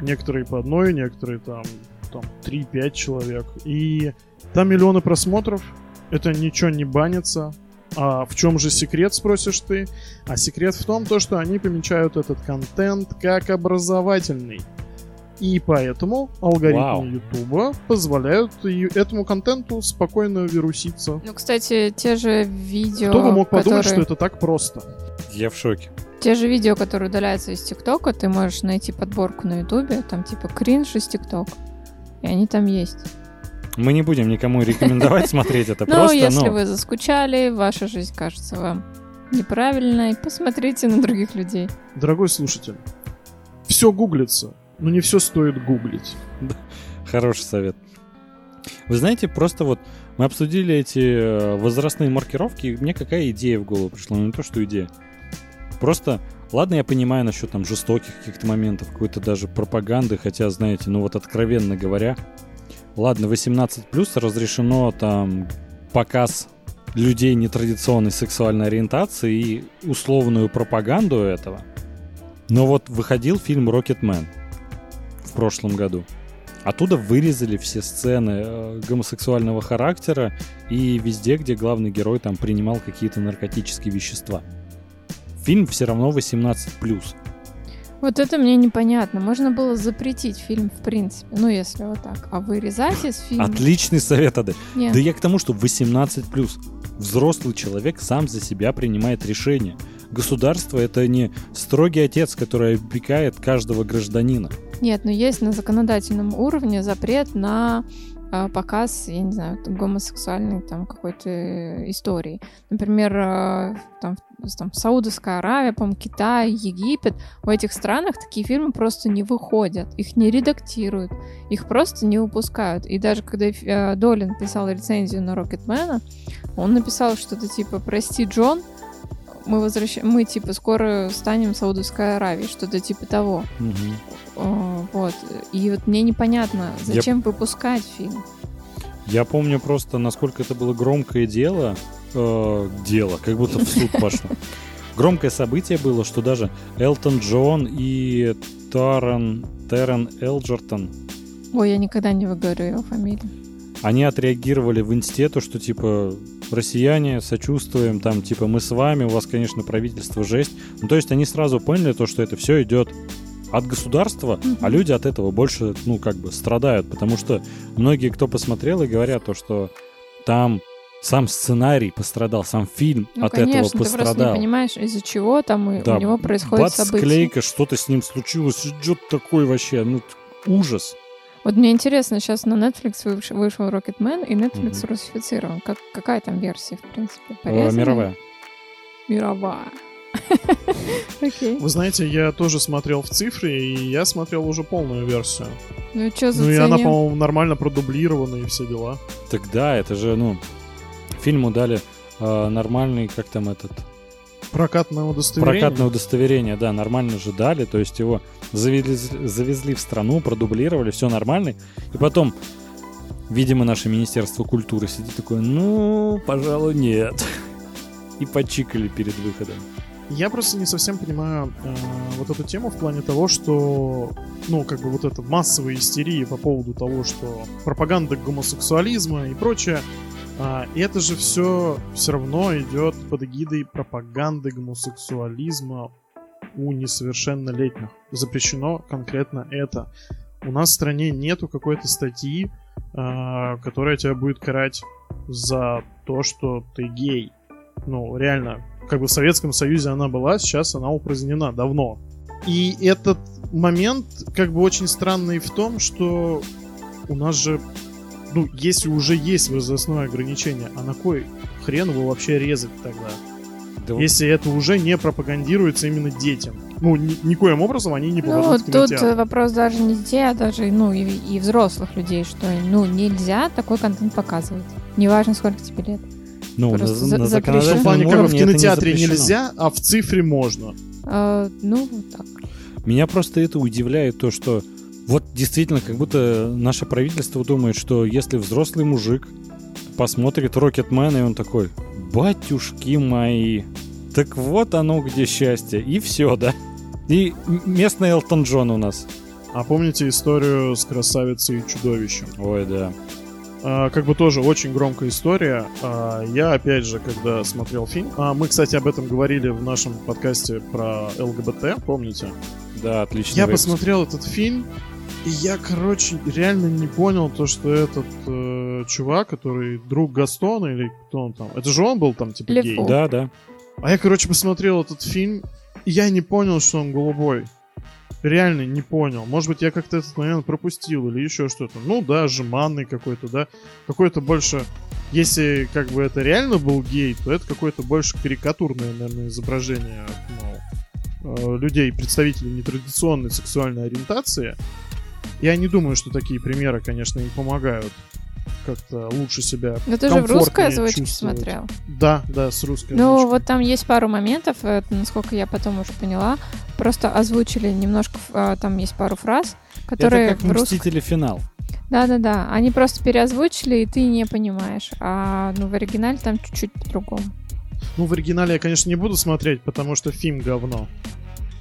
некоторые по одной, некоторые там, там 3-5 человек. И там миллионы просмотров, это ничего не банится. А в чем же секрет, спросишь ты? А секрет в том, то, что они помечают этот контент как образовательный. И поэтому алгоритмы YouTube позволяют этому контенту спокойно вируситься. Ну, кстати, те же видео... Кто бы мог которые... подумать, что это так просто? Я в шоке. Те же видео, которые удаляются из ТикТока, ты можешь найти подборку на Ютубе, там типа кринж из ТикТок. И они там есть. Мы не будем никому рекомендовать смотреть это ну, просто. если вы заскучали, ваша жизнь кажется вам неправильной, посмотрите на других людей. Дорогой слушатель, все гуглится, но не все стоит гуглить. Хороший совет. Вы знаете, просто вот мы обсудили эти э, возрастные маркировки, и мне какая идея в голову пришла, ну не то, что идея. Просто, ладно, я понимаю насчет там жестоких каких-то моментов, какой-то даже пропаганды, хотя, знаете, ну вот откровенно говоря, ладно, 18 плюс разрешено там показ людей нетрадиционной сексуальной ориентации и условную пропаганду этого. Но вот выходил фильм «Рокетмен» в прошлом году. Оттуда вырезали все сцены э, гомосексуального характера и везде, где главный герой там принимал какие-то наркотические вещества. Фильм все равно 18+. Вот это мне непонятно. Можно было запретить фильм в принципе, ну если вот так. А вырезать из фильма... Отличный совет, Ады. Да я к тому, что 18+. Взрослый человек сам за себя принимает решение. Государство — это не строгий отец, который опекает каждого гражданина. Нет, но есть на законодательном уровне запрет на э, показ, я не знаю, гомосексуальной там какой-то истории. Например, э, там, там Саудовская Аравия, по Китай, Египет. В этих странах такие фильмы просто не выходят, их не редактируют, их просто не выпускают. И даже когда э, Долин писал рецензию на Рокетмена, он написал что-то типа «Прости, Джон, мы возвращаем, мы типа скоро станем Саудовской Аравией, что-то типа того. Угу. О, вот. И вот мне непонятно, зачем Я... выпускать фильм. Я помню просто, насколько это было громкое дело. Э, дело, как будто в суд пошло. Громкое событие было, что даже Элтон Джон и Таран, Террен Элджертон. Ой, я никогда не выговорю его фамилию. Они отреагировали в институту, что типа россияне, сочувствуем, там, типа, мы с вами, у вас, конечно, правительство жесть. Ну, то есть они сразу поняли то, что это все идет от государства, mm-hmm. а люди от этого больше, ну, как бы страдают, потому что многие, кто посмотрел и говорят то, что там сам сценарий пострадал, сам фильм ну, от конечно, этого пострадал. ты просто не понимаешь, из-за чего там да, у него происходит бац, событие. склейка, что-то с ним случилось, идет такой вообще, ну, ужас. Вот мне интересно, сейчас на Netflix вышел, Rocketman, и Netflix угу. русифицирован. Как, какая там версия, в принципе? Порезанная? Мировая. Мировая. Okay. Вы знаете, я тоже смотрел в цифре, и я смотрел уже полную версию. Ну и что за Ну и она, по-моему, нормально продублирована и все дела. Так да, это же, ну, фильму дали э, нормальный, как там этот... Прокатное удостоверение. Прокатное удостоверение, да, нормально же дали, то есть его завезли, завезли в страну, продублировали, все нормально. И потом, видимо, наше Министерство культуры сидит такое, ну, пожалуй, нет. И почикали перед выходом. Я просто не совсем понимаю э, вот эту тему в плане того, что, ну, как бы вот эта массовая истерия по поводу того, что пропаганда гомосексуализма и прочее, и это же все все равно идет под эгидой пропаганды гомосексуализма у несовершеннолетних. Запрещено конкретно это. У нас в стране нету какой-то статьи, э, которая тебя будет карать за то, что ты гей. Ну, реально, как бы в Советском Союзе она была, сейчас она упразднена давно. И этот момент как бы очень странный в том, что у нас же, ну, если уже есть возрастное ограничение, а на кой хрен его вообще резать тогда? Да если это уже не пропагандируется именно детям. Ну, ни, никоим образом они не попадут Ну, тут вопрос даже не детей, а даже, ну, и, и взрослых людей, что, ну, нельзя такой контент показывать. Неважно, сколько тебе лет. Ну, Просто на, на законодательном плане, как в кинотеатре не нельзя, а в цифре можно. А, ну, вот так. Меня просто это удивляет, то, что вот действительно, как будто наше правительство думает, что если взрослый мужик посмотрит Рокетмена, и он такой, батюшки мои, так вот оно где счастье. И все, да? И местный Элтон Джон у нас. А помните историю с красавицей и чудовищем? Ой, да. А, как бы тоже очень громкая история. А, я, опять же, когда смотрел фильм... А, мы, кстати, об этом говорили в нашем подкасте про ЛГБТ, помните? Да, отлично. Я выпуск. посмотрел этот фильм, И я, короче, реально не понял то, что этот э, чувак, который друг Гастона или кто он там, это же он был там типа Лефу. гей. Да, да. А я, короче, посмотрел этот фильм, и я не понял, что он голубой. Реально не понял. Может быть, я как-то этот момент пропустил или еще что-то. Ну да, жеманный какой-то, да. Какой-то больше... Если как бы это реально был гей, то это какое-то больше карикатурное, наверное, изображение ну, э, людей, представителей нетрадиционной сексуальной ориентации. Я не думаю, что такие примеры, конечно, им помогают как-то лучше себя Но ты же в русской озвучке чувствовать. смотрел. Да, да, с русской Ну, озвучкой. вот там есть пару моментов, это, насколько я потом уже поняла. Просто озвучили немножко, а, там есть пару фраз, которые Это как в русском... Мстители финал. Да-да-да, они просто переозвучили, и ты не понимаешь. А ну, в оригинале там чуть-чуть по-другому. Ну, в оригинале я, конечно, не буду смотреть, потому что фильм говно.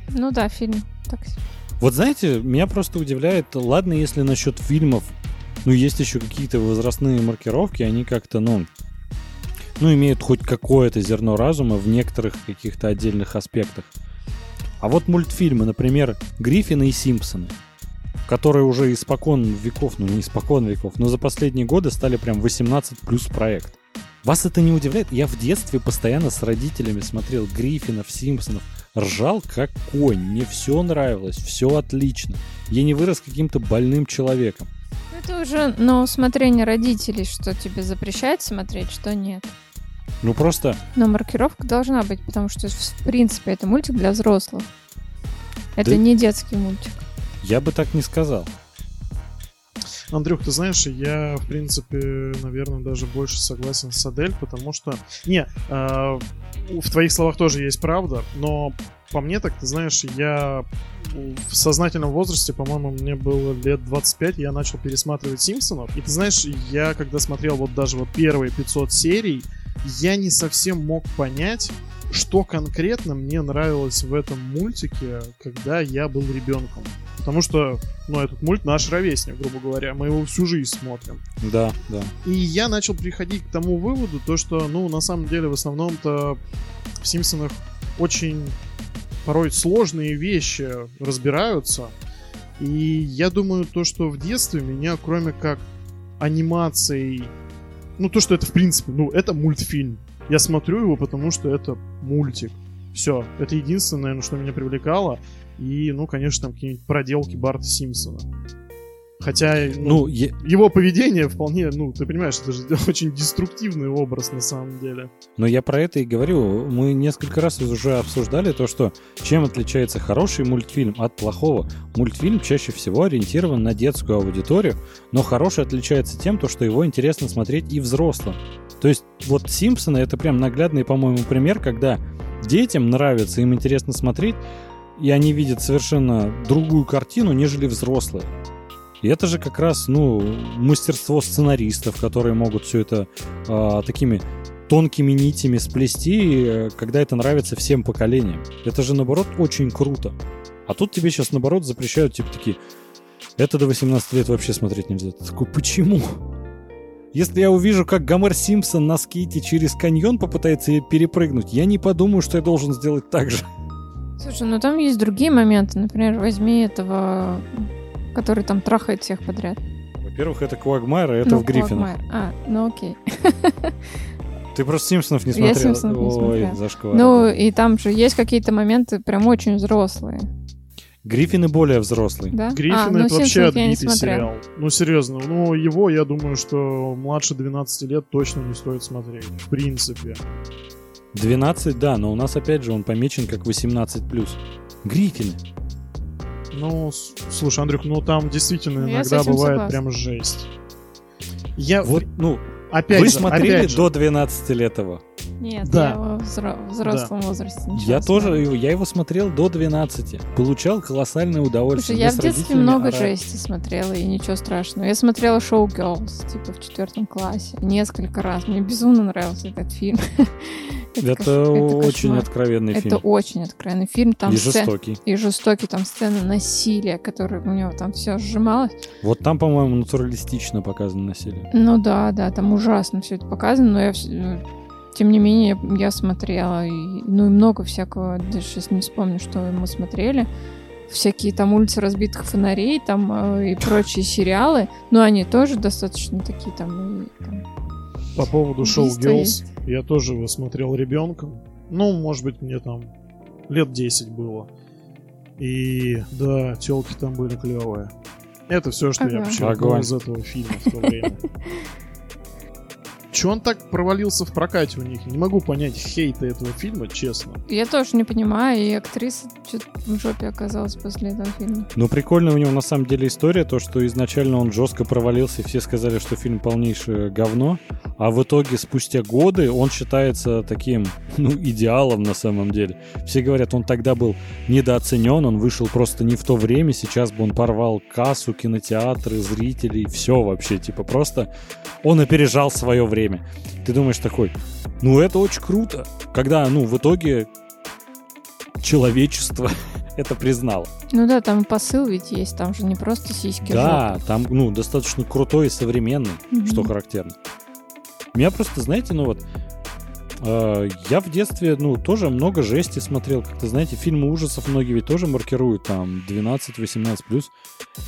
Ну да, фильм так себе. Вот знаете, меня просто удивляет, ладно, если насчет фильмов, ну, есть еще какие-то возрастные маркировки, они как-то, ну, ну, имеют хоть какое-то зерно разума в некоторых каких-то отдельных аспектах. А вот мультфильмы, например, Гриффины и Симпсоны, которые уже испокон веков, ну не испокон веков, но за последние годы стали прям 18 плюс проект. Вас это не удивляет? Я в детстве постоянно с родителями смотрел Гриффинов, Симпсонов, ржал как конь, мне все нравилось, все отлично. Я не вырос каким-то больным человеком. Ну, Это уже на усмотрение родителей, что тебе запрещают смотреть, что нет. Ну просто, Но маркировка должна быть, потому что, в принципе, это мультик для взрослых. Это Да. не детский мультик. я бы так не сказал. Андрюх, ты знаешь, я, в принципе, наверное, даже больше согласен с Адель, потому что... Не, а, в твоих словах тоже есть правда, но по мне так, ты знаешь, я в сознательном возрасте, по-моему, мне было лет 25, я начал пересматривать Симпсонов. И ты знаешь, я когда смотрел вот даже вот первые 500 серий, я не совсем мог понять, что конкретно мне нравилось в этом мультике, когда я был ребенком. Потому что, ну, этот мульт наш ровесник, грубо говоря. Мы его всю жизнь смотрим. Да, да. И я начал приходить к тому выводу, то что, ну, на самом деле, в основном-то в Симпсонах очень порой сложные вещи разбираются. И я думаю, то, что в детстве меня, кроме как анимацией, ну, то, что это, в принципе, ну, это мультфильм. Я смотрю его, потому что это мультик. Все, это единственное, наверное, что меня привлекало. И, ну, конечно, там какие-нибудь проделки Барта Симпсона. Хотя, ну, Ну, я- его поведение вполне, ну, ты понимаешь, это же очень деструктивный образ на самом деле. Но я про это и говорю. Мы несколько раз уже обсуждали то, что чем отличается хороший мультфильм от плохого. Мультфильм чаще всего ориентирован на детскую аудиторию, но хороший отличается тем, то, что его интересно смотреть и взрослым. То есть вот Симпсоны это прям наглядный, по-моему, пример, когда детям нравится, им интересно смотреть, и они видят совершенно другую картину, нежели взрослые. И это же как раз, ну, мастерство сценаристов, которые могут все это а, такими тонкими нитями сплести, э, когда это нравится всем поколениям. Это же, наоборот, очень круто. А тут тебе сейчас, наоборот, запрещают, типа, такие, это до 18 лет вообще смотреть нельзя. Ты такой, почему? Если я увижу, как Гомер Симпсон на скейте через каньон попытается перепрыгнуть, я не подумаю, что я должен сделать так же. Слушай, ну там есть другие моменты. Например, возьми этого, который там трахает всех подряд. Во-первых, это Квагмайр, а это Ну, в Гриффинах. А, ну окей. Ты просто Симпсонов не Я смотрел. Симпсонов не Ой, смотрела. зашквар. Ну, и там же есть какие-то моменты прям очень взрослые, Гриффины более взрослые. да? Гриффин а, ну, это вообще я отбитый смотрела. сериал. Ну, серьезно, ну, его, я думаю, что младше 12 лет точно не стоит смотреть. В принципе. 12, да, но у нас опять же он помечен как 18+. Гриффины. Ну, слушай, Андрюх, ну там действительно Ну, иногда бывает согласна. прям жесть. Я, Вот, ну, опять вы же, смотрели опять же, до 12 лет его? Нет, Да. я его в взро- взрослом возрасте начала Я тоже, его- я его смотрел до 12. Получал колоссальное удовольствие. Слушай, я в детстве много орали. жести смотрела, и ничего страшного. Я смотрела шоу Girls, типа в четвертом классе, несколько раз. Мне безумно нравился этот фильм. Это, очень кошмар. откровенный Это фильм. очень откровенный фильм. Там и сцен- жестокий. И жестокий, там сцены насилия, которые у него там все сжималось. Вот там, по-моему, натуралистично показано насилие. Ну да, да, там ужасно все это показано, но я э, тем не менее я смотрела, и, ну и много всякого, даже сейчас не вспомню, что мы смотрели всякие там улицы разбитых фонарей там э, и прочие сериалы, но они тоже достаточно такие там, и, там по поводу шоу Girls, я тоже его смотрел ребенком. Ну, может быть, мне там лет 10 было. И да, телки там были клевые. Это все, что ага. я вообще из этого фильма в то время. Че он так провалился в прокате у них? Не могу понять хейта этого фильма, честно. Я тоже не понимаю, и актриса что-то в жопе оказалась после этого фильма. Ну, прикольно у него на самом деле история, то, что изначально он жестко провалился, все сказали, что фильм полнейшее говно, а в итоге спустя годы он считается таким, ну, идеалом на самом деле. Все говорят, он тогда был недооценен, он вышел просто не в то время, сейчас бы он порвал кассу, кинотеатры, зрителей, все вообще, типа просто он опережал свое время время. Ты думаешь такой, ну это очень круто, когда, ну, в итоге человечество это признало. Ну да, там посыл ведь есть, там же не просто сиськи. Да, жопы. там, ну, достаточно крутой и современный, mm-hmm. что характерно. Меня просто, знаете, ну вот, э, я в детстве, ну, тоже много жести смотрел. Как-то, знаете, фильмы ужасов многие ведь тоже маркируют там 12-18+.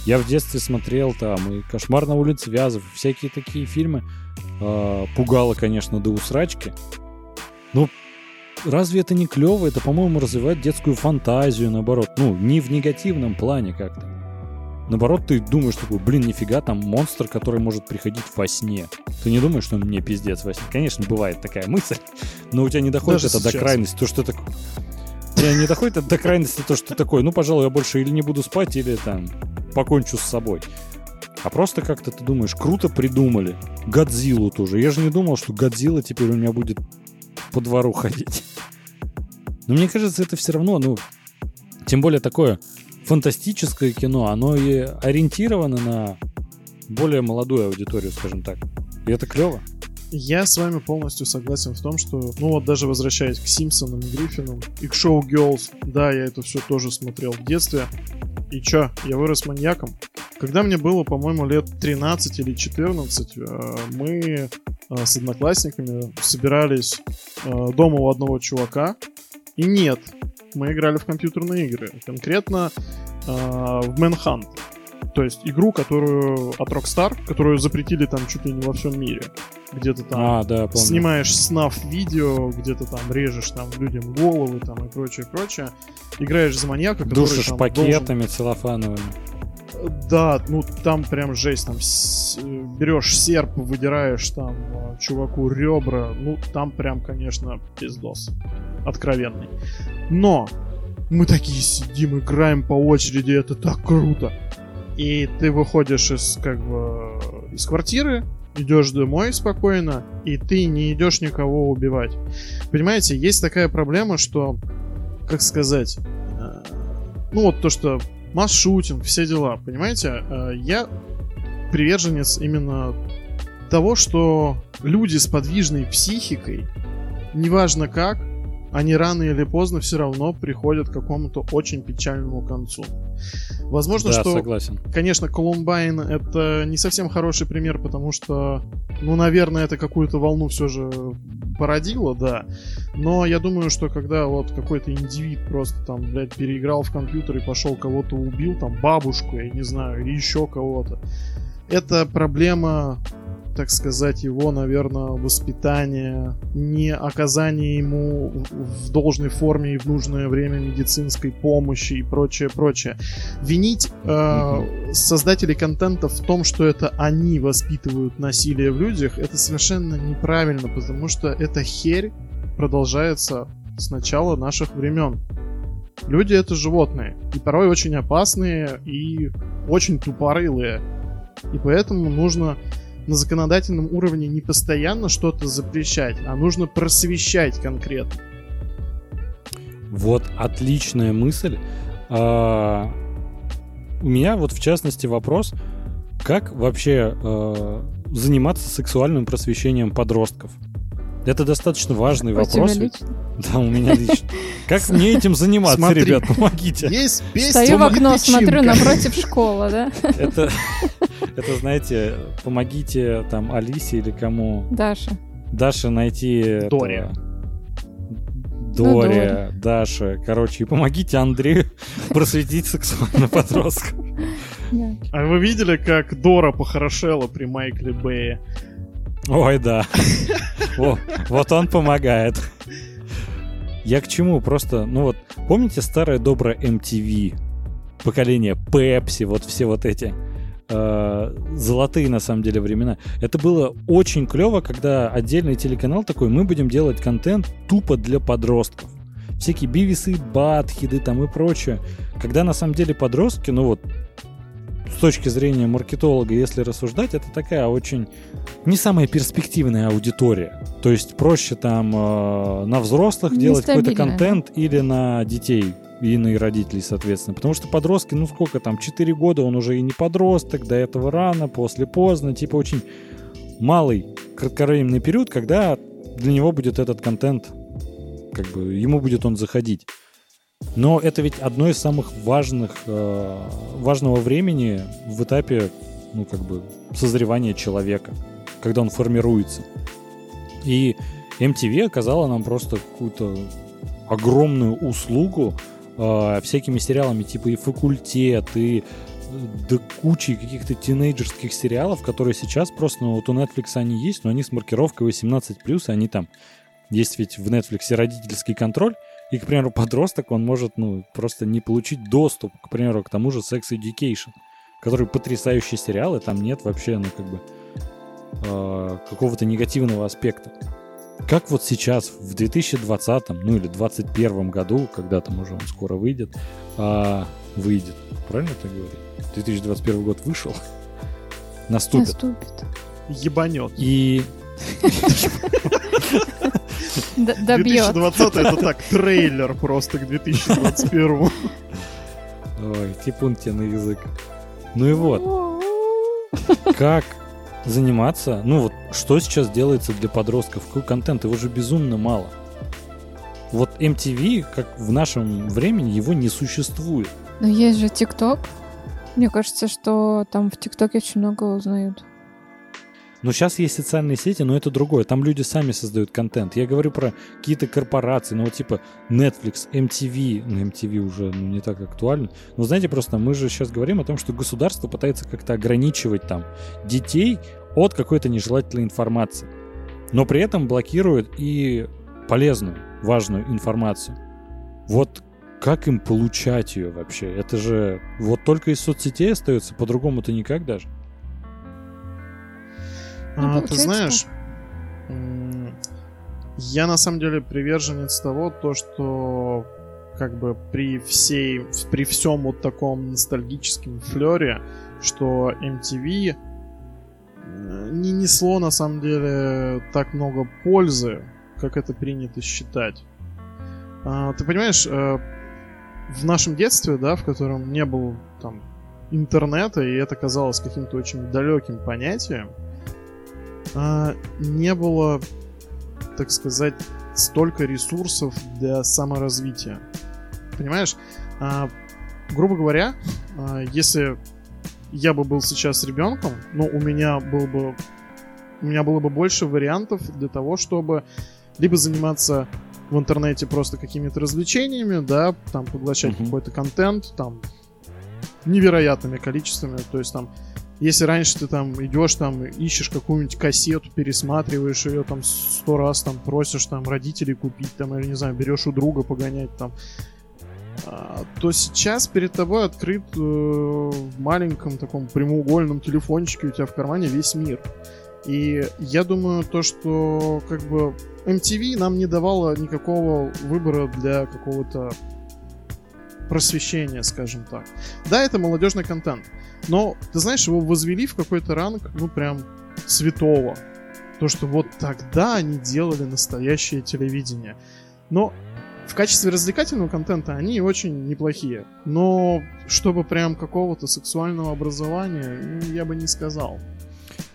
Я в детстве смотрел там и «Кошмар на улице Вязов», всякие такие фильмы. Э, пугало, конечно, до усрачки. Ну, разве это не клево? Это, по-моему, развивает детскую фантазию, наоборот. Ну, не в негативном плане как-то. Наоборот, ты думаешь такой, блин, нифига, там монстр, который может приходить во сне. Ты не думаешь, что он мне пиздец во сне? Конечно, бывает такая мысль, но у тебя не доходит Даже это сейчас. до крайности, то, что. У тебя не доходит это до крайности то, что такое, ну, пожалуй, я больше или не буду спать, или там покончу с собой. А просто как-то ты думаешь, круто придумали. Годзиллу тоже. Я же не думал, что Годзилла теперь у меня будет по двору ходить. Но мне кажется, это все равно, ну, тем более такое фантастическое кино, оно и ориентировано на более молодую аудиторию, скажем так. И это клево. Я с вами полностью согласен в том, что, ну вот даже возвращаясь к Симпсонам Гриффинам и к шоу Girls, да, я это все тоже смотрел в детстве. И чё, я вырос маньяком. Когда мне было, по-моему, лет 13 или 14, э, мы э, с одноклассниками собирались э, дома у одного чувака. И нет, мы играли в компьютерные игры. Конкретно в Manhunt. То есть игру, которую от Rockstar, которую запретили там чуть ли не во всем мире. Где ты там а, да, снимаешь снав видео, где ты там режешь там людям головы там и прочее, прочее. Играешь за маньяка, который Душишь там, пакетами должен... целлофановыми. Да, ну там прям жесть, там с... берешь серп, выдираешь там а, чуваку ребра, ну там прям, конечно, пиздос. Откровенный. Но мы такие сидим, играем по очереди, это так круто. И ты выходишь из как бы из квартиры, идешь домой спокойно, и ты не идешь никого убивать. Понимаете, есть такая проблема, что, как сказать, э, ну вот то, что масс-шутинг, все дела, понимаете, э, я приверженец именно того, что люди с подвижной психикой, неважно как, они рано или поздно все равно приходят к какому-то очень печальному концу. Возможно, да, что, согласен. конечно, Колумбайн это не совсем хороший пример, потому что, ну, наверное, это какую-то волну все же породило, да. Но я думаю, что когда вот какой-то индивид просто там, блядь, переиграл в компьютер и пошел кого-то убил, там, бабушку, я не знаю, или еще кого-то, это проблема так сказать, его, наверное, воспитание, не оказание ему в должной форме и в нужное время медицинской помощи и прочее, прочее. Винить э, создателей контента в том, что это они воспитывают насилие в людях, это совершенно неправильно, потому что эта херь продолжается с начала наших времен. Люди это животные, и порой очень опасные и очень тупорылые. И поэтому нужно на законодательном уровне не постоянно что-то запрещать, а нужно просвещать конкретно. Вот отличная мысль. А, у меня вот в частности вопрос, как вообще а, заниматься сексуальным просвещением подростков? Это достаточно важный у вопрос. Тебя лично? Да, у меня лично. Как мне этим заниматься, Смотри, ребят, помогите. Есть песня. Стою в окно, смотрю напротив школы, да? Это, это, знаете, помогите там Алисе или кому? Даше. Даше найти... Доре. Доре, ну, Даша, короче, и помогите Андрею просветить сексуально подростков. А вы видели, как Дора похорошела при Майкле Бэе? Ой, да. О, вот он помогает. Я к чему? Просто, ну вот, помните старое доброе MTV? Поколение Pepsi, вот все вот эти э, золотые на самом деле времена. Это было очень клево, когда отдельный телеканал такой, мы будем делать контент тупо для подростков. Всякие бивисы, батхиды там и прочее. Когда на самом деле подростки, ну вот с точки зрения маркетолога, если рассуждать, это такая очень не самая перспективная аудитория. То есть проще там э, на взрослых делать какой-то контент или на детей и на родителей, соответственно. Потому что подростки, ну сколько там, 4 года, он уже и не подросток, до этого рано, после поздно, типа очень малый кратковременный период, когда для него будет этот контент, как бы ему будет он заходить. Но это ведь одно из самых важных, э, важного времени в этапе, ну, как бы, созревания человека, когда он формируется. И MTV оказала нам просто какую-то огромную услугу э, всякими сериалами типа и «Факультет», и да кучи каких-то тинейджерских сериалов, которые сейчас просто, ну, вот у Netflix они есть, но они с маркировкой 18+, и они там... Есть ведь в Netflix родительский контроль, и, к примеру, подросток, он может, ну, просто не получить доступ, к примеру, к тому же Sex Education, который потрясающий сериал, и там нет вообще, ну, как бы, э, какого-то негативного аспекта. Как вот сейчас, в 2020, ну или 2021 году, когда там уже он скоро выйдет, э, выйдет, правильно так говорить? 2021 год вышел, наступит. Наступит. Ебанет. И... Добьет. 2020 это так, трейлер просто к 2021. Ой, типун тебе на язык. Ну и вот. Как заниматься? Ну вот, что сейчас делается для подростков? Какой контент? Его же безумно мало. Вот MTV, как в нашем времени, его не существует. Но есть же ТикТок. Мне кажется, что там в ТикТоке очень много узнают. Но сейчас есть социальные сети, но это другое. Там люди сами создают контент. Я говорю про какие-то корпорации, ну вот типа Netflix, MTV. Ну, MTV уже ну, не так актуально. Но знаете, просто мы же сейчас говорим о том, что государство пытается как-то ограничивать там детей от какой-то нежелательной информации. Но при этом блокирует и полезную, важную информацию. Вот как им получать ее вообще? Это же вот только из соцсетей остается, по-другому-то никак даже. Ну, а, ты знаешь, я на самом деле приверженец того, то, что как бы при всей, при всем вот таком ностальгическом флере, что MTV не несло на самом деле так много пользы, как это принято считать. А, ты понимаешь, э, в нашем детстве, да, в котором не было там интернета, и это казалось каким-то очень далеким понятием, а, не было, так сказать, столько ресурсов для саморазвития. Понимаешь? А, грубо говоря, а, если я бы был сейчас ребенком, но у меня был бы у меня было бы больше вариантов для того, чтобы либо заниматься в интернете просто какими-то развлечениями, да, там поглощать mm-hmm. какой-то контент, там невероятными количествами, то есть там если раньше ты там идешь, там ищешь какую-нибудь кассету, пересматриваешь ее там сто раз, там просишь там родителей купить, там, или не знаю, берешь у друга погонять там, а, то сейчас перед тобой открыт э, в маленьком таком прямоугольном телефончике у тебя в кармане весь мир. И я думаю, то, что как бы MTV нам не давало никакого выбора для какого-то просвещения, скажем так. Да, это молодежный контент. Но, ты знаешь, его возвели в какой-то ранг, ну, прям святого. То, что вот тогда они делали настоящее телевидение. Но в качестве развлекательного контента они очень неплохие. Но чтобы прям какого-то сексуального образования, ну, я бы не сказал.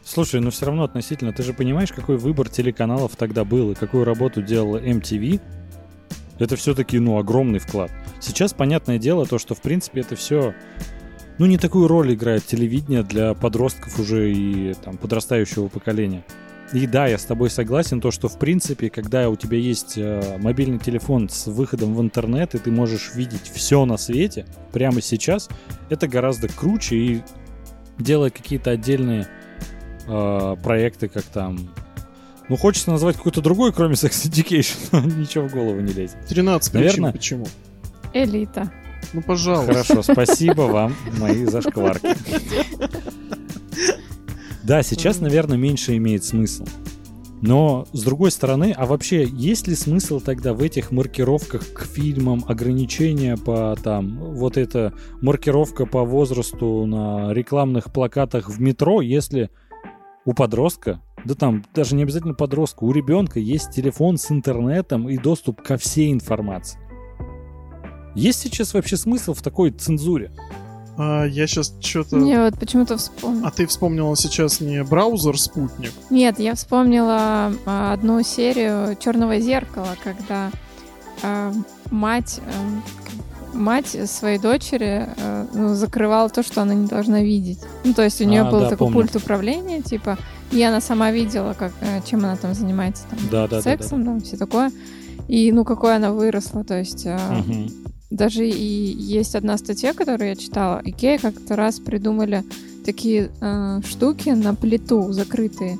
Слушай, но все равно относительно, ты же понимаешь, какой выбор телеканалов тогда был и какую работу делала MTV? Это все-таки, ну, огромный вклад. Сейчас, понятное дело, то, что, в принципе, это все ну, не такую роль играет телевидение для подростков уже и там подрастающего поколения. И да, я с тобой согласен, то, что в принципе, когда у тебя есть э, мобильный телефон с выходом в интернет, и ты можешь видеть все на свете прямо сейчас, это гораздо круче и делать какие-то отдельные э, проекты, как там... Ну, хочется назвать какой-то другой, кроме Sex Education, но ничего в голову не лезет. 13 Наверное, причин, почему? Элита. Ну, пожалуйста. Хорошо, спасибо вам, мои зашкварки. Да, сейчас, наверное, меньше имеет смысл. Но, с другой стороны, а вообще, есть ли смысл тогда в этих маркировках к фильмам, ограничения по там, вот эта маркировка по возрасту на рекламных плакатах в метро, если у подростка, да там даже не обязательно подростка, у ребенка есть телефон с интернетом и доступ ко всей информации. Есть сейчас вообще смысл в такой цензуре? А, я сейчас что-то... Не, вот почему-то вспомнила. А ты вспомнила сейчас не браузер «Спутник»? Нет, я вспомнила а, одну серию «Черного зеркала», когда а, мать, а, мать своей дочери а, ну, закрывала то, что она не должна видеть. Ну, то есть у нее А, был да, такой помню. пульт управления, типа, и она сама видела, как, э, чем она там занимается, там, Да, да, да, сексом, там, все такое. И, ну, какой она выросла, то есть... Мгм. Даже и есть одна статья, которую я читала. Икея как-то раз придумали такие э, штуки на плиту закрытые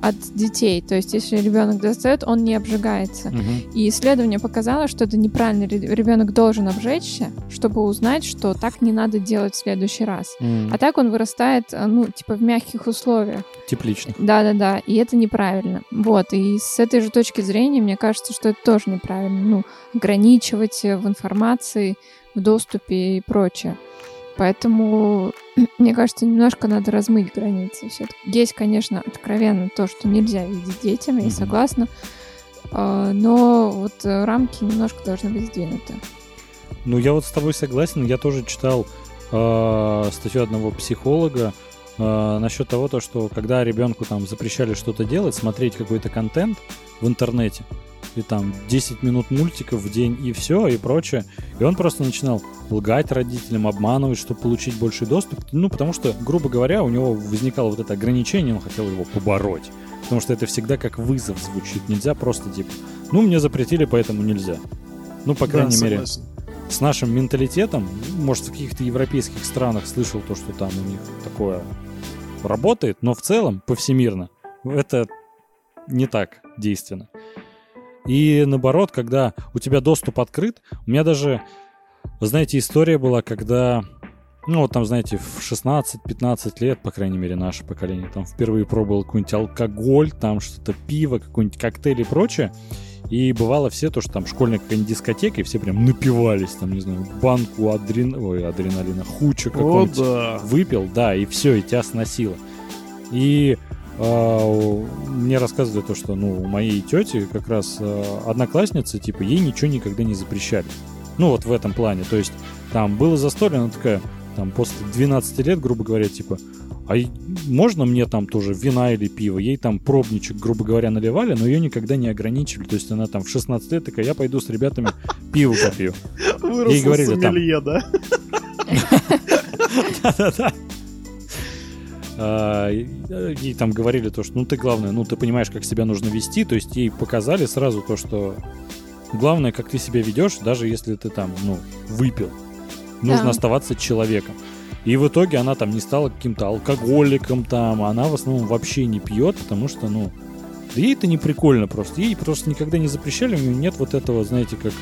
от детей. То есть, если ребенок достает, он не обжигается. Мгм. И исследование показало, что это неправильно. Ребенок должен обжечься, чтобы узнать, что так не надо делать в следующий раз. М, А так он вырастает, э, ну, типа в мягких условиях. Тепличных. Да-да-да, и это неправильно. Вот, и с этой же точки зрения, мне кажется, что это тоже неправильно. Ну, ограничивать э, в информации, в доступе и прочее. Поэтому, мне кажется, немножко надо размыть границы. Всё-таки Есть, конечно, откровенно то, что нельзя видеть детям, я согласна. А, Но вот э, рамки немножко должны быть сдвинуты. Ну, я вот с тобой согласен. Я тоже читал э, статью одного психолога э, насчет того, то, что когда ребенку там запрещали что-то делать, смотреть какой-то контент в интернете, и там 10 минут мультиков в день и все, и прочее. И он просто начинал лгать родителям, обманывать, чтобы получить больший доступ. Ну, потому что, грубо говоря, у него возникало вот это ограничение, он хотел его побороть. Потому что это всегда как вызов звучит. Нельзя просто типа, ну, мне запретили, поэтому нельзя. Ну, по Да, крайней мере, согласен. с нашим менталитетом, может, в каких-то европейских странах слышал то, что там у них такое работает, но в целом, повсемирно, это не так действенно. И наоборот, когда у тебя доступ открыт, у меня даже, вы знаете, история была, когда, ну вот там, знаете, в 16-15 лет, по крайней мере, наше поколение, там впервые пробовал какой-нибудь алкоголь, там что-то пиво, какой-нибудь коктейль и прочее. И бывало все то, что там школьная какая-нибудь дискотека, и все прям напивались, там, не знаю, банку адрен... Ой, адреналина, хуча О, какого-нибудь да. выпил, да, и все, и тебя сносило. И мне рассказывали то, что, ну, у моей тети как раз а, одноклассница, типа, ей ничего никогда не запрещали. Ну, вот в этом плане. То есть, там было застолье, она такая, там, после 12 лет, грубо говоря, типа, а можно мне там тоже вина или пиво? Ей там пробничек, грубо говоря, наливали, но ее никогда не ограничивали. То есть она там в 16 лет такая, я пойду с ребятами пиво попью. Выросла Ей говорили, там- да? Да-да-да. А, и- э, Ей там говорили то, что ну ты главное, ну ты понимаешь, как себя нужно вести, то есть ей показали сразу то, что главное, как ты себя ведешь, даже если ты там, ну, выпил. Нужно Да. оставаться человеком. И в итоге она там не стала каким-то алкоголиком там, а она в основном вообще не пьет, потому что, ну, да ей это не прикольно просто. Ей просто никогда не запрещали, у нее нет вот этого, знаете, как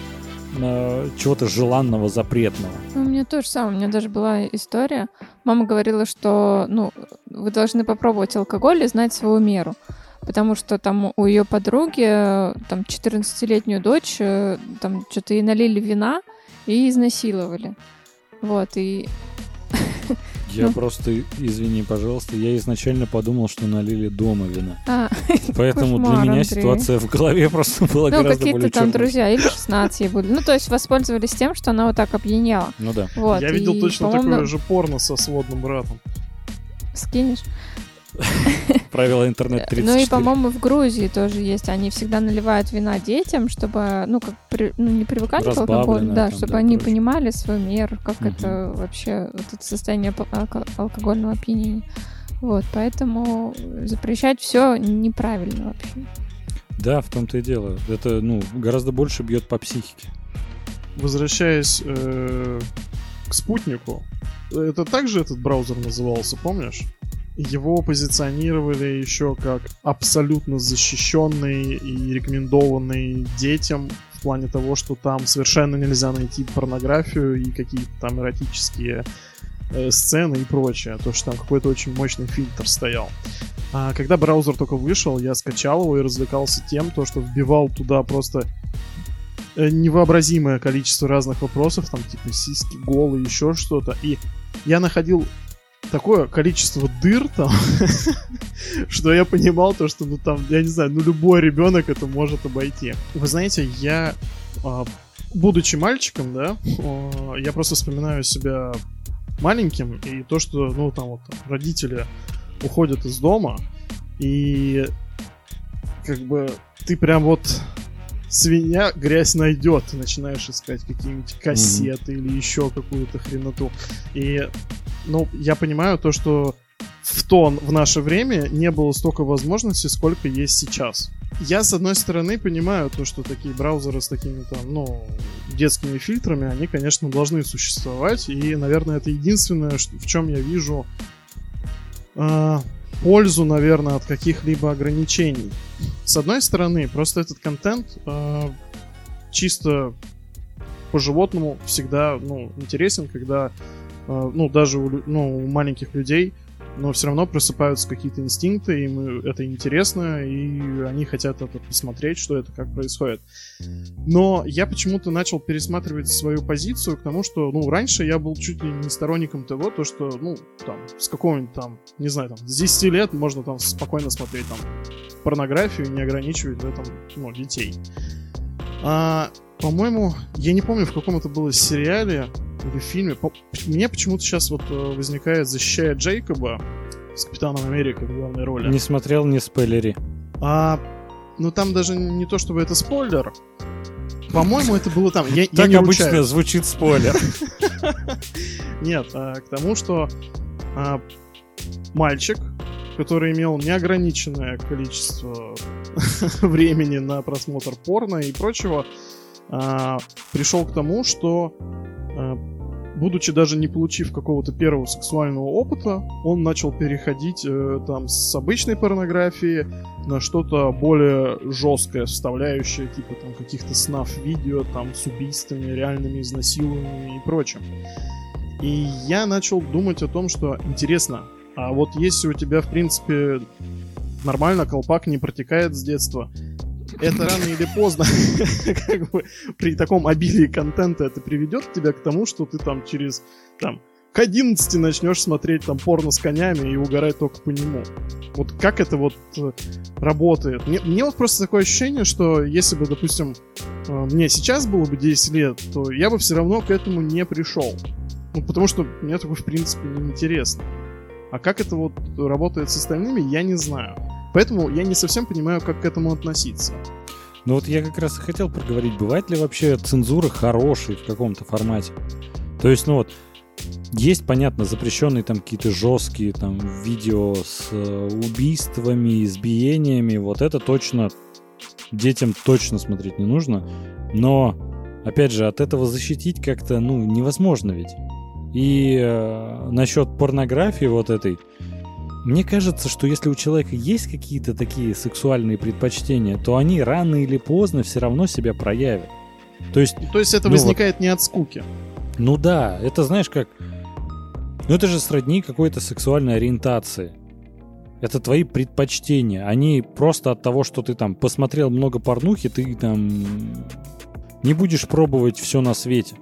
чего-то желанного, запретного. Ну, У меня то же самое. У меня даже была история. Мама говорила, что ну, вы должны попробовать алкоголь и знать свою меру. Потому что там у ее подруги, э, там, 14-летнюю дочь, э, там, что-то ей налили вина и изнасиловали. Вот, и... Я Ну. просто, извини, пожалуйста, я изначально подумал, что налили дома вина. А, Поэтому Кошмар, для меня Андрей. ситуация в голове просто была ну, гораздо какие-то более там чёрной. друзья, или 16 ей были. Ну, то есть воспользовались тем, что она вот так опьяняла. Ну да. Вот, Я видел и, точно такое же порно со сводным братом. Скинешь? Правило интернет 34. Ну и, по-моему, в Грузии тоже есть. Они всегда наливают вина детям, чтобы, ну, как при- ну, не привыкали к алкоголю, да, там, чтобы да, они прочее. понимали свою меру, как Мгм. это вообще, вот это состояние алко- алкогольного опьянения. Вот, поэтому запрещать все неправильно вообще. Да, в том-то и дело. Это, ну, гораздо больше бьет по психике. Возвращаясь э, к спутнику, это также этот браузер назывался, помнишь? Его позиционировали еще как абсолютно защищенный и рекомендованный детям в плане того, что там совершенно нельзя найти порнографию и какие-то там эротические э, сцены и прочее. То, что там какой-то очень мощный фильтр стоял. А когда браузер только вышел, я скачал его и развлекался тем, то, что вбивал туда просто э, невообразимое количество разных вопросов, там типа сиськи, голые, еще что-то. И я находил такое количество дыр там, что я понимал то, что, ну там, я не знаю, ну любой ребенок это может обойти. Вы знаете, я, а, будучи мальчиком, да, я просто вспоминаю себя маленьким и то, что, ну там вот родители уходят из дома и как бы ты прям вот свинья грязь найдет. Начинаешь искать какие-нибудь кассеты mm-hmm. или еще какую-то хреноту. И, ну, я понимаю то, что в тон в наше время не было столько возможностей, сколько есть сейчас. Я, с одной стороны, понимаю то, что такие браузеры с такими там, ну, детскими фильтрами, они, конечно, должны существовать. И, наверное, это единственное, в чем я вижу э, пользу, наверное, от каких-либо ограничений. С одной стороны, просто этот контент э, чисто по-животному всегда ну, интересен, когда э, ну, даже у, ну, у маленьких людей но все равно просыпаются какие-то инстинкты, им это интересно, и они хотят это посмотреть, что это, как происходит. Но я почему-то начал пересматривать свою позицию к тому, что, ну, раньше я был чуть ли не сторонником того, то, что, ну, там, с какого-нибудь там, не знаю, там, с 10 лет можно там спокойно смотреть там порнографию, не ограничивать в этом, ну, детей. А, по-моему, я не помню, в каком это было сериале, или в фильме. По... Мне почему-то сейчас вот э, возникает «Защищая Джейкоба» с Капитаном Америка в главной роли. Не смотрел, не спойлери. А, ну там даже не то, чтобы это спойлер. По-моему, это было там. Я, так я обычно ручаюсь. звучит спойлер. Нет, а, к тому, что а, мальчик, который имел неограниченное количество времени на просмотр порно и прочего, а, пришел к тому, что будучи даже не получив какого-то первого сексуального опыта, он начал переходить э, там с обычной порнографии на что-то более жесткое, вставляющее типа там каких-то снав видео там с убийствами, реальными изнасилованиями и прочим. И я начал думать о том, что интересно, а вот если у тебя в принципе нормально колпак не протекает с детства, это рано или поздно, как бы, при таком обилии контента это приведет тебя к тому, что ты там через, там, к 11 начнешь смотреть там порно с конями и угорать только по нему. Вот как это вот э, работает? Мне, мне вот просто такое ощущение, что если бы, допустим, э, мне сейчас было бы 10 лет, то я бы все равно к этому не пришел. Ну, потому что мне такое, в принципе, не интересно. А как это вот работает с остальными, я не знаю. Поэтому я не совсем понимаю, как к этому относиться. Ну вот я как раз и хотел проговорить, бывает ли вообще цензура хорошей в каком-то формате? То есть, ну вот, есть, понятно, запрещенные там какие-то жесткие там видео с э, убийствами, избиениями, вот это точно детям точно смотреть не нужно, но, опять же, от этого защитить как-то, ну, невозможно ведь. И э, насчет порнографии вот этой, мне кажется, что если у человека есть какие-то такие сексуальные предпочтения, то они рано или поздно все равно себя проявят. То есть, то есть это ну, возникает вот, не от скуки. Ну да, это знаешь как... Ну это же сродни какой-то сексуальной ориентации. Это твои предпочтения. Они просто от того, что ты там посмотрел много порнухи, ты там не будешь пробовать все на свете.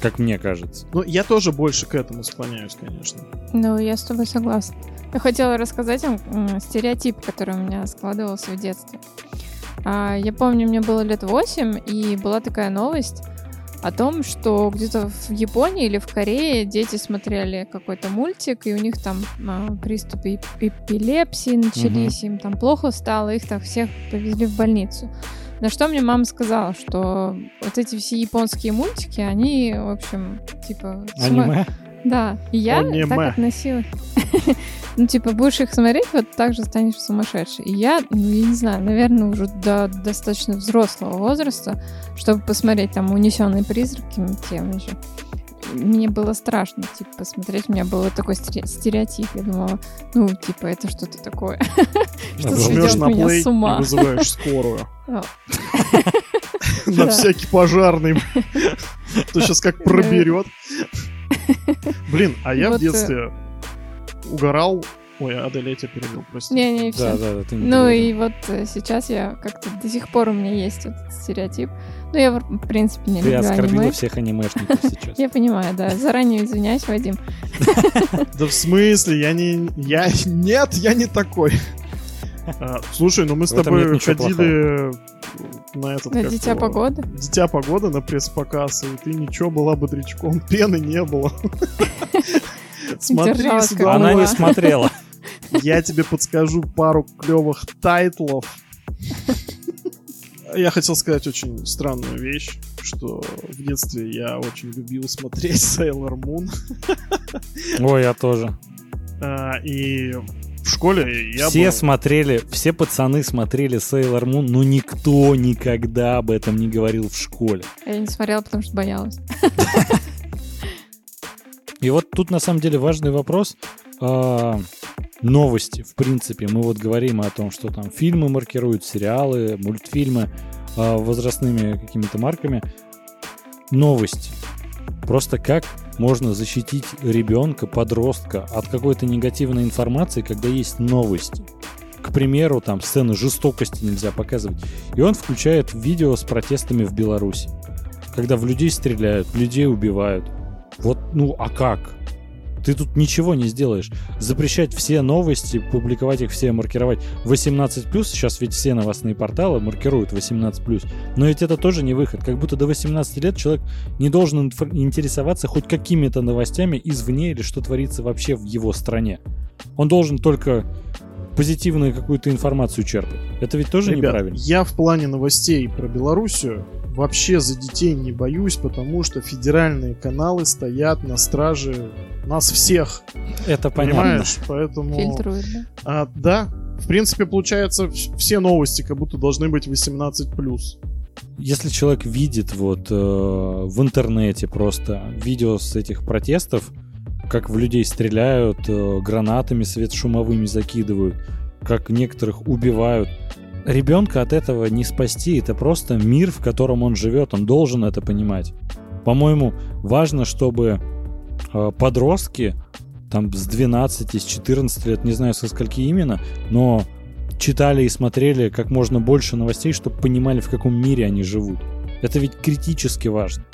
Как мне кажется. Ну, я тоже больше к этому склоняюсь, конечно. Ну, я с тобой согласна. Я хотела рассказать вам стереотип, который у меня складывался в детстве. А, я помню, мне было лет 8, и была такая новость о том, что где-то в Японии или в Корее дети смотрели какой-то мультик, и у них там а, приступы эпилепсии начались, угу. им там плохо стало, их так всех повезли в больницу. На что мне мама сказала, что вот эти все японские мультики, они, в общем, типа... Аниме? Да, и я так относилась. Ну, типа, будешь их смотреть, вот так же станешь сумасшедшей. И я, ну, я не знаю, наверное, уже до достаточно взрослого возраста, чтобы посмотреть там «Унесенные призраками» тем же. Мне было страшно, типа, посмотреть. У меня был такой стереотип. Я думала, ну, типа, это что-то такое. Что сведет меня с ума. и вызываешь скорую. На всякий пожарный. То сейчас как проберет. Блин, а я в э, детстве угорал. Ой, Адель, я тебя перебил, прости. Не-не, все. Да, да, да, ты не ну и вот э, сейчас я как-то до сих пор у меня есть этот стереотип. Ну, я, в принципе, не ты люблю оскорбила аниме. всех анимешников сейчас. Я понимаю, да. Заранее извиняюсь, Вадим. Да в смысле? Я не... Я... Нет, я не такой. А, слушай, ну мы с тобой ходили на этот... На Дитя Погоды? Дитя Погоды на пресс-показ, и ты ничего была бодрячком, пены не было. Смотри. Она не смотрела. Я тебе подскажу пару клевых тайтлов. Я хотел сказать очень странную вещь, что в детстве я очень любил смотреть Sailor Moon. Ой, я тоже. А, и в школе я Все был... смотрели, все пацаны смотрели Sailor Moon, но никто никогда об этом не говорил в школе. Я не смотрела, потому что боялась. И вот тут на самом деле важный вопрос. А, новости, в принципе. Мы вот говорим о том, что там фильмы маркируют, сериалы, мультфильмы а, возрастными какими-то марками. Новости. Просто как можно защитить ребенка, подростка от какой-то негативной информации, когда есть новости. К примеру, там сцены жестокости нельзя показывать. И он включает видео с протестами в Беларуси. Когда в людей стреляют, людей убивают. Вот, ну, а как? Ты тут ничего не сделаешь. Запрещать все новости, публиковать их все, маркировать 18+, сейчас ведь все новостные порталы маркируют 18+, но ведь это тоже не выход. Как будто до 18 лет человек не должен интересоваться хоть какими-то новостями извне или что творится вообще в его стране. Он должен только позитивную какую-то информацию черпать. Это ведь тоже Ребят, неправильно. Я в плане новостей про Белоруссию вообще за детей не боюсь, потому что федеральные каналы стоят на страже нас всех. Это понятно. Понимаешь? Поэтому... Фильтруют, да? А, да. В принципе, получается, все новости как будто должны быть 18+. Если человек видит вот э, в интернете просто видео с этих протестов, как в людей стреляют, э, гранатами светошумовыми закидывают, как некоторых убивают, ребенка от этого не спасти. Это просто мир, в котором он живет. Он должен это понимать. По-моему, важно, чтобы подростки там с 12, с 14 лет, не знаю со скольки именно, но читали и смотрели как можно больше новостей, чтобы понимали, в каком мире они живут. Это ведь критически важно.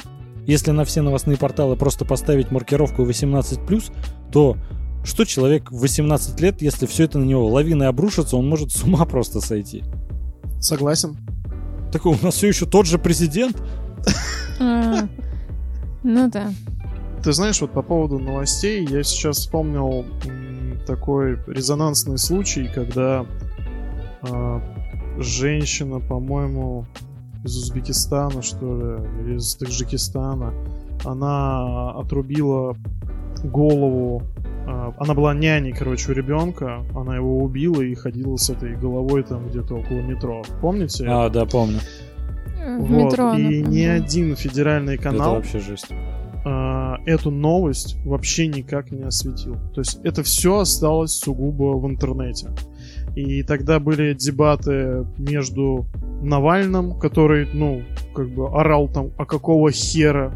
Если на все новостные порталы просто поставить маркировку 18+, то что человек в 18 лет, если все это на него лавиной обрушится, он может с ума просто сойти. Согласен. Такой, у нас все еще тот же президент. А, ну да. Ты знаешь, вот по поводу новостей, я сейчас вспомнил такой резонансный случай, когда э, женщина, по-моему, из Узбекистана, что ли, или из Таджикистана, она отрубила голову а, она была няней, короче, у ребенка. Она его убила и ходила с этой головой там где-то около метро. Помните? А, да, помню. В вот. метро. И ни один федеральный канал. Это вообще жесть. Эту новость вообще никак не осветил. То есть это все осталось сугубо в интернете. И тогда были дебаты между Навальным, который, ну, как бы орал там, а какого хера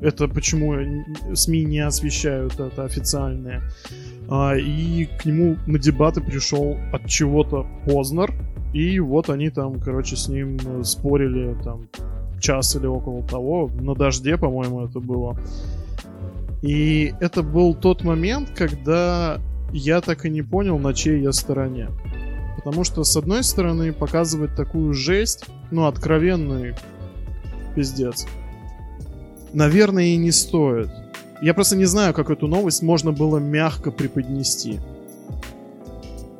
это почему СМИ не освещают это официальное. А, и к нему на дебаты пришел от чего-то Познер. И вот они там, короче, с ним спорили там час или около того. На дожде, по-моему, это было. И это был тот момент, когда я так и не понял, на чьей я стороне. Потому что, с одной стороны, показывать такую жесть, ну, откровенный пиздец наверное, и не стоит. Я просто не знаю, как эту новость можно было мягко преподнести.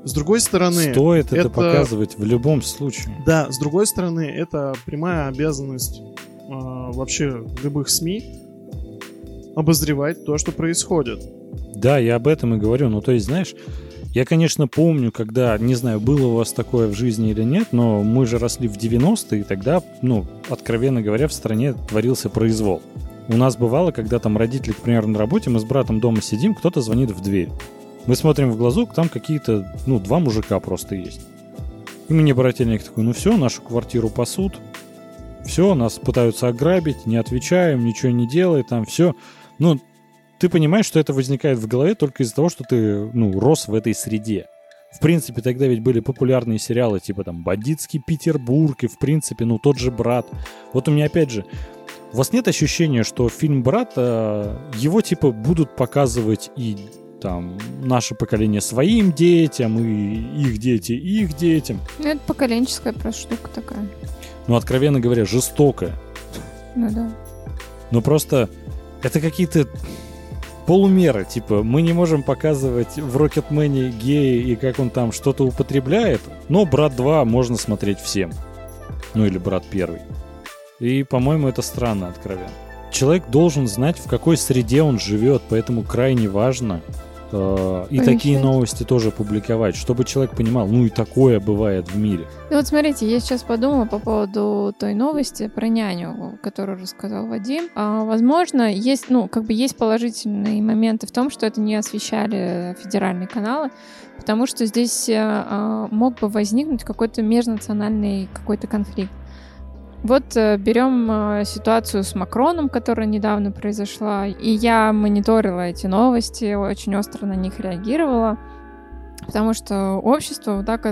С другой стороны... Стоит это, это показывать в любом случае. Да, с другой стороны, это прямая обязанность э, вообще любых СМИ обозревать то, что происходит. Да, я об этом и говорю. Ну, то есть, знаешь, я, конечно, помню, когда, не знаю, было у вас такое в жизни или нет, но мы же росли в 90-е, и тогда, ну, откровенно говоря, в стране творился произвол. У нас бывало, когда там родители, к примеру, на работе, мы с братом дома сидим, кто-то звонит в дверь. Мы смотрим в глазок, там какие-то, ну, два мужика просто есть. И мне брательник такой, ну все, нашу квартиру пасут, все, нас пытаются ограбить, не отвечаем, ничего не делай, там все. Ну, ты понимаешь, что это возникает в голове только из-за того, что ты, ну, рос в этой среде. В принципе, тогда ведь были популярные сериалы, типа там «Бандитский Петербург» и, в принципе, ну, тот же «Брат». Вот у меня, опять же, у вас нет ощущения, что фильм «Брат», э, его, типа, будут показывать и там наше поколение своим детям, и их дети их детям. Ну, это поколенческая просто штука такая. Ну, откровенно говоря, жестокая. Ну да. Но просто это какие-то полумеры. Типа, мы не можем показывать в Рокетмене гея и как он там что-то употребляет, но Брат 2 можно смотреть всем. Ну или Брат 1. И, по-моему, это странно, откровенно. Человек должен знать, в какой среде он живет, поэтому крайне важно Э, и такие новости тоже публиковать, чтобы человек понимал, ну и такое бывает в мире. Ну вот смотрите, я сейчас подумала по поводу той новости про няню, которую рассказал Вадим. А, возможно, есть, ну, как бы есть положительные моменты в том, что это не освещали федеральные каналы, потому что здесь а, мог бы возникнуть какой-то межнациональный какой-то конфликт. Вот э, берем э, ситуацию с Макроном, которая недавно произошла, и я мониторила эти новости, очень остро на них реагировала, потому что общество вот так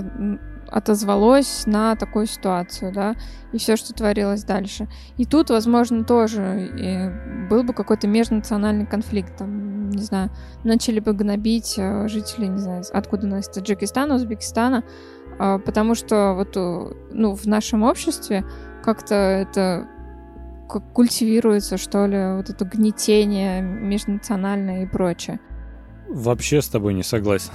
отозвалось на такую ситуацию, да, и все, что творилось дальше. И тут, возможно, тоже был бы какой-то межнациональный конфликт, там, не знаю, начали бы гнобить э, жители, не знаю, откуда нас, Таджикистана, Узбекистана, а, потому что вот, ну, в нашем обществе как-то это как культивируется, что ли, вот это гнетение межнациональное и прочее. Вообще с тобой не согласен.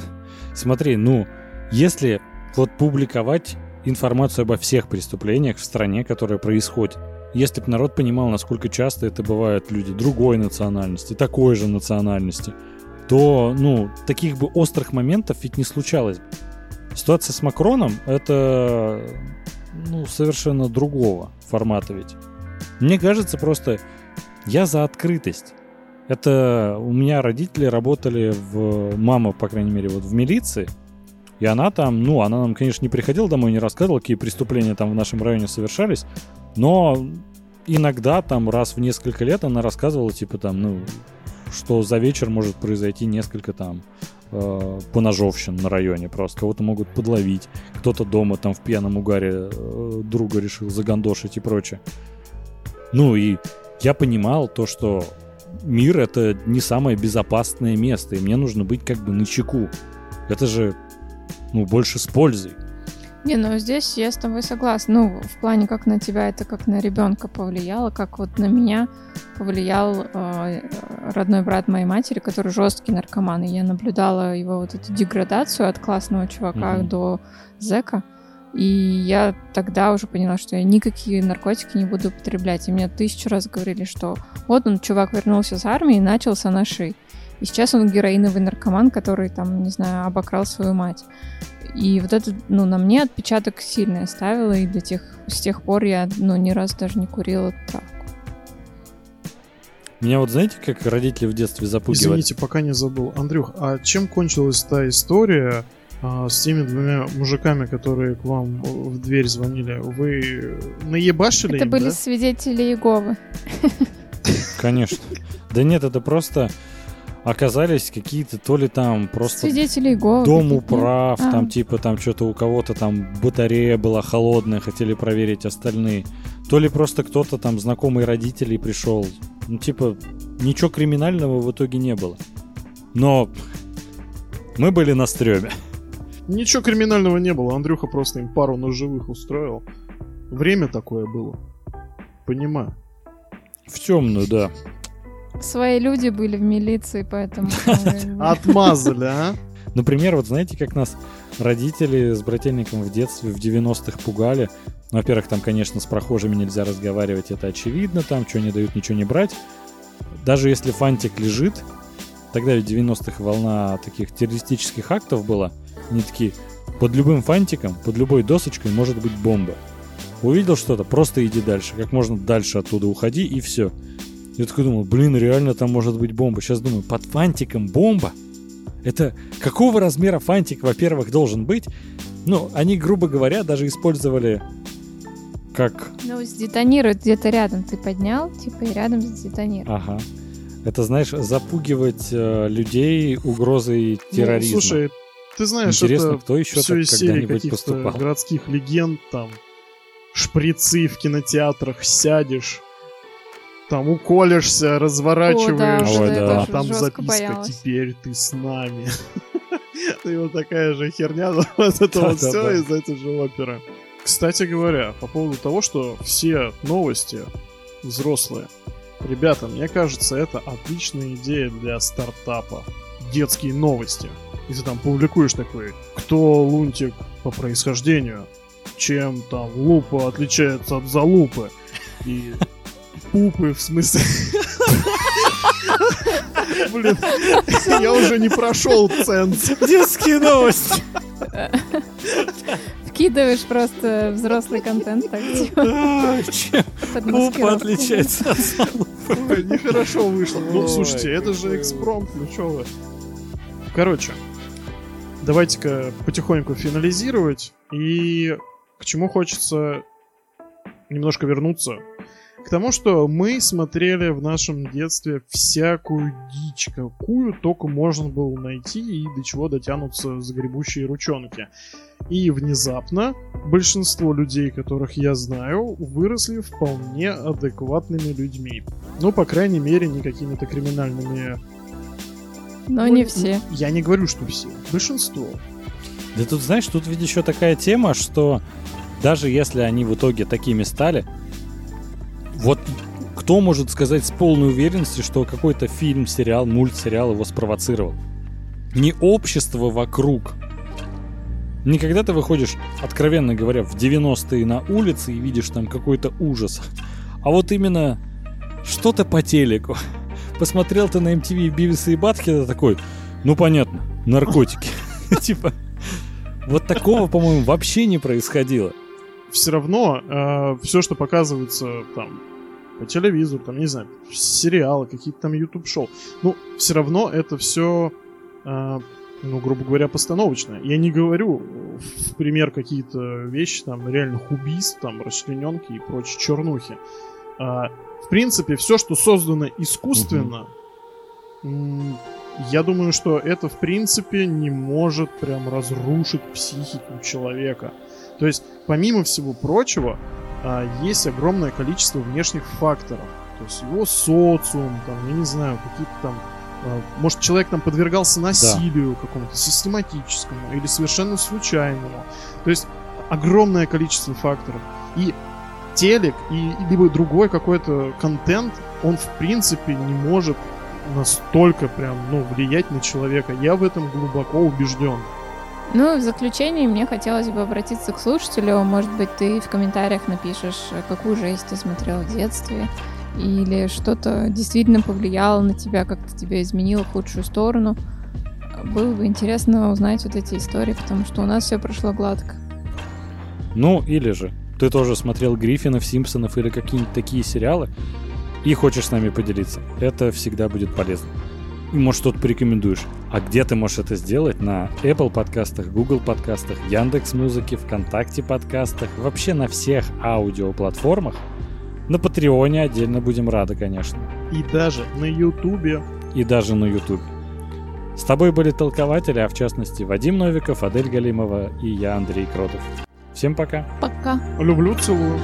Смотри, ну, если вот публиковать информацию обо всех преступлениях в стране, которые происходят, если бы народ понимал, насколько часто это бывают люди другой национальности, такой же национальности, то, ну, таких бы острых моментов ведь не случалось. Ситуация с Макроном — это ну, совершенно другого формата ведь. Мне кажется, просто я за открытость. Это у меня родители работали в... Мама, по крайней мере, вот в милиции. И она там, ну, она нам, конечно, не приходила домой, не рассказывала, какие преступления там в нашем районе совершались. Но иногда, там, раз в несколько лет она рассказывала, типа, там, ну, что за вечер может произойти несколько там э, поножовщин на районе просто. Кого-то могут подловить, кто-то дома там в пьяном угаре э, друга решил загандошить и прочее. Ну и я понимал то, что мир это не самое безопасное место, и мне нужно быть как бы на чеку. Это же, ну, больше с пользой. Не, ну здесь я с тобой согласна. Ну, в плане, как на тебя это как на ребенка повлияло, как вот на меня повлиял э, родной брат моей матери, который жесткий наркоман. И я наблюдала его вот эту деградацию от классного чувака mm-hmm. до зэка. И я тогда уже поняла, что я никакие наркотики не буду употреблять. И мне тысячу раз говорили, что вот он, чувак, вернулся с армии и начался на шей. И сейчас он героиновый наркоман, который там, не знаю, обокрал свою мать. И вот это, ну, на мне отпечаток сильный оставило, и до тех, с тех пор я, ну, ни разу даже не курила травку. Меня вот знаете, как родители в детстве запугивали? Извините, пока не забыл. Андрюх, а чем кончилась та история а, с теми двумя мужиками, которые к вам в дверь звонили? Вы наебашили Это им, были да? свидетели Иеговы. Конечно. Да нет, это просто оказались какие-то то ли там просто Свидетели Иеговы. дом управ, а. там типа там что-то у кого-то там батарея была холодная, хотели проверить остальные. То ли просто кто-то там знакомый родителей пришел. Ну типа ничего криминального в итоге не было. Но мы были на стреме. Ничего криминального не было, Андрюха просто им пару ножевых устроил. Время такое было. Понимаю. В темную, да. Свои люди были в милиции, поэтому... Отмазали, а? Например, вот знаете, как нас родители с брательником в детстве в 90-х пугали. Ну, во-первых, там, конечно, с прохожими нельзя разговаривать, это очевидно, там, что не дают, ничего не брать. даже если фантик лежит, тогда в 90-х волна таких террористических актов была, они такие, под любым фантиком, под любой досочкой может быть бомба. Увидел что-то, просто иди дальше, как можно дальше оттуда уходи и все. Я такой думал, блин, реально там может быть бомба. Сейчас думаю, под фантиком бомба? Это какого размера фантик, во-первых, должен быть? Ну, они, грубо говоря, даже использовали как... Ну, сдетонирует где-то рядом. Ты поднял, типа, и рядом сдетонирует. Ага. Это, знаешь, запугивать э, людей угрозой ну, терроризма. Ну, слушай, ты знаешь, Интересно, это кто еще все так из серии когда-нибудь поступал? городских легенд, там, шприцы в кинотеатрах, сядешь, там уколешься, разворачиваешься, О, да, да. а там записка боялась. «Теперь ты с нами». И вот такая же херня, но вот это вот все из этой же оперы. Кстати говоря, по поводу того, что все новости взрослые. Ребята, мне кажется, это отличная идея для стартапа. Детские новости. И ты там публикуешь такой, кто лунтик по происхождению, чем там лупа отличается от залупы. И пупы, в смысле... Блин, я уже не прошел ценз. Детские новости. Вкидываешь просто взрослый контент так, типа, пупа отличается от залупы? Нехорошо вышло. Ну, слушайте, это же экспромт, ну чё вы. Короче, давайте-ка потихоньку финализировать. И к чему хочется немножко вернуться. К тому, что мы смотрели в нашем детстве всякую дичь, какую только можно было найти и до чего дотянутся загребущие ручонки. И внезапно большинство людей, которых я знаю, выросли вполне адекватными людьми. Ну, по крайней мере, не какими-то криминальными... Но Ну, не все. Я не говорю, что все. Большинство. Да тут, знаешь, тут ведь еще такая тема, что даже если они в итоге такими стали, вот кто может сказать с полной уверенностью, что какой-то фильм, сериал, мультсериал его спровоцировал? Не общество вокруг. Не когда ты выходишь, откровенно говоря, в 90-е на улице и видишь там какой-то ужас, а вот именно что-то по телеку. Посмотрел ты на MTV Бивиса и Батхеда такой, ну понятно, наркотики. Типа, вот такого, по-моему, вообще не происходило. все равно все, что показывается там по телевизору, там, не знаю, сериалы, какие-то там YouTube шоу, ну, все равно это все, ну, грубо говоря, постановочное. Я не говорю в пример какие-то вещи, там, реальных убийств, там, расчлененки и прочие чернухи. А, в принципе, все, что создано искусственно, я думаю, что это, в принципе, не может прям разрушить психику человека. То есть, помимо всего прочего, а, есть огромное количество внешних факторов. То есть его социум, там, я не знаю, какие-то там... а, Может, человек там подвергался насилию какому-то систематическому или совершенно случайному. То есть огромное количество факторов. И телек, и либо другой какой-то контент, он в принципе не может настолько прям, ну, влиять на человека. Я в этом глубоко убежден. Ну, в заключение мне хотелось бы обратиться к слушателю. Может быть, ты в комментариях напишешь, какую жесть ты смотрел в детстве, или что-то действительно повлияло на тебя, как-то тебя изменило в худшую сторону. Было бы интересно узнать вот эти истории, потому что у нас все прошло гладко. Ну, или же ты тоже смотрел Гриффинов, Симпсонов или какие-нибудь такие сериалы и хочешь с нами поделиться. Это всегда будет полезно. И, может, что-то порекомендуешь. А где ты можешь это сделать? На Apple подкастах, Google подкастах, Яндекс Музыке, ВКонтакте подкастах, вообще на всех аудиоплатформах. На Патреоне отдельно будем рады, конечно. И даже на Ютубе. И даже на Ютубе. С тобой были толкователи, а в частности Вадим Новиков, Адель Галимова и я, Андрей Кротов. Всем пока. Пока. Люблю, целую.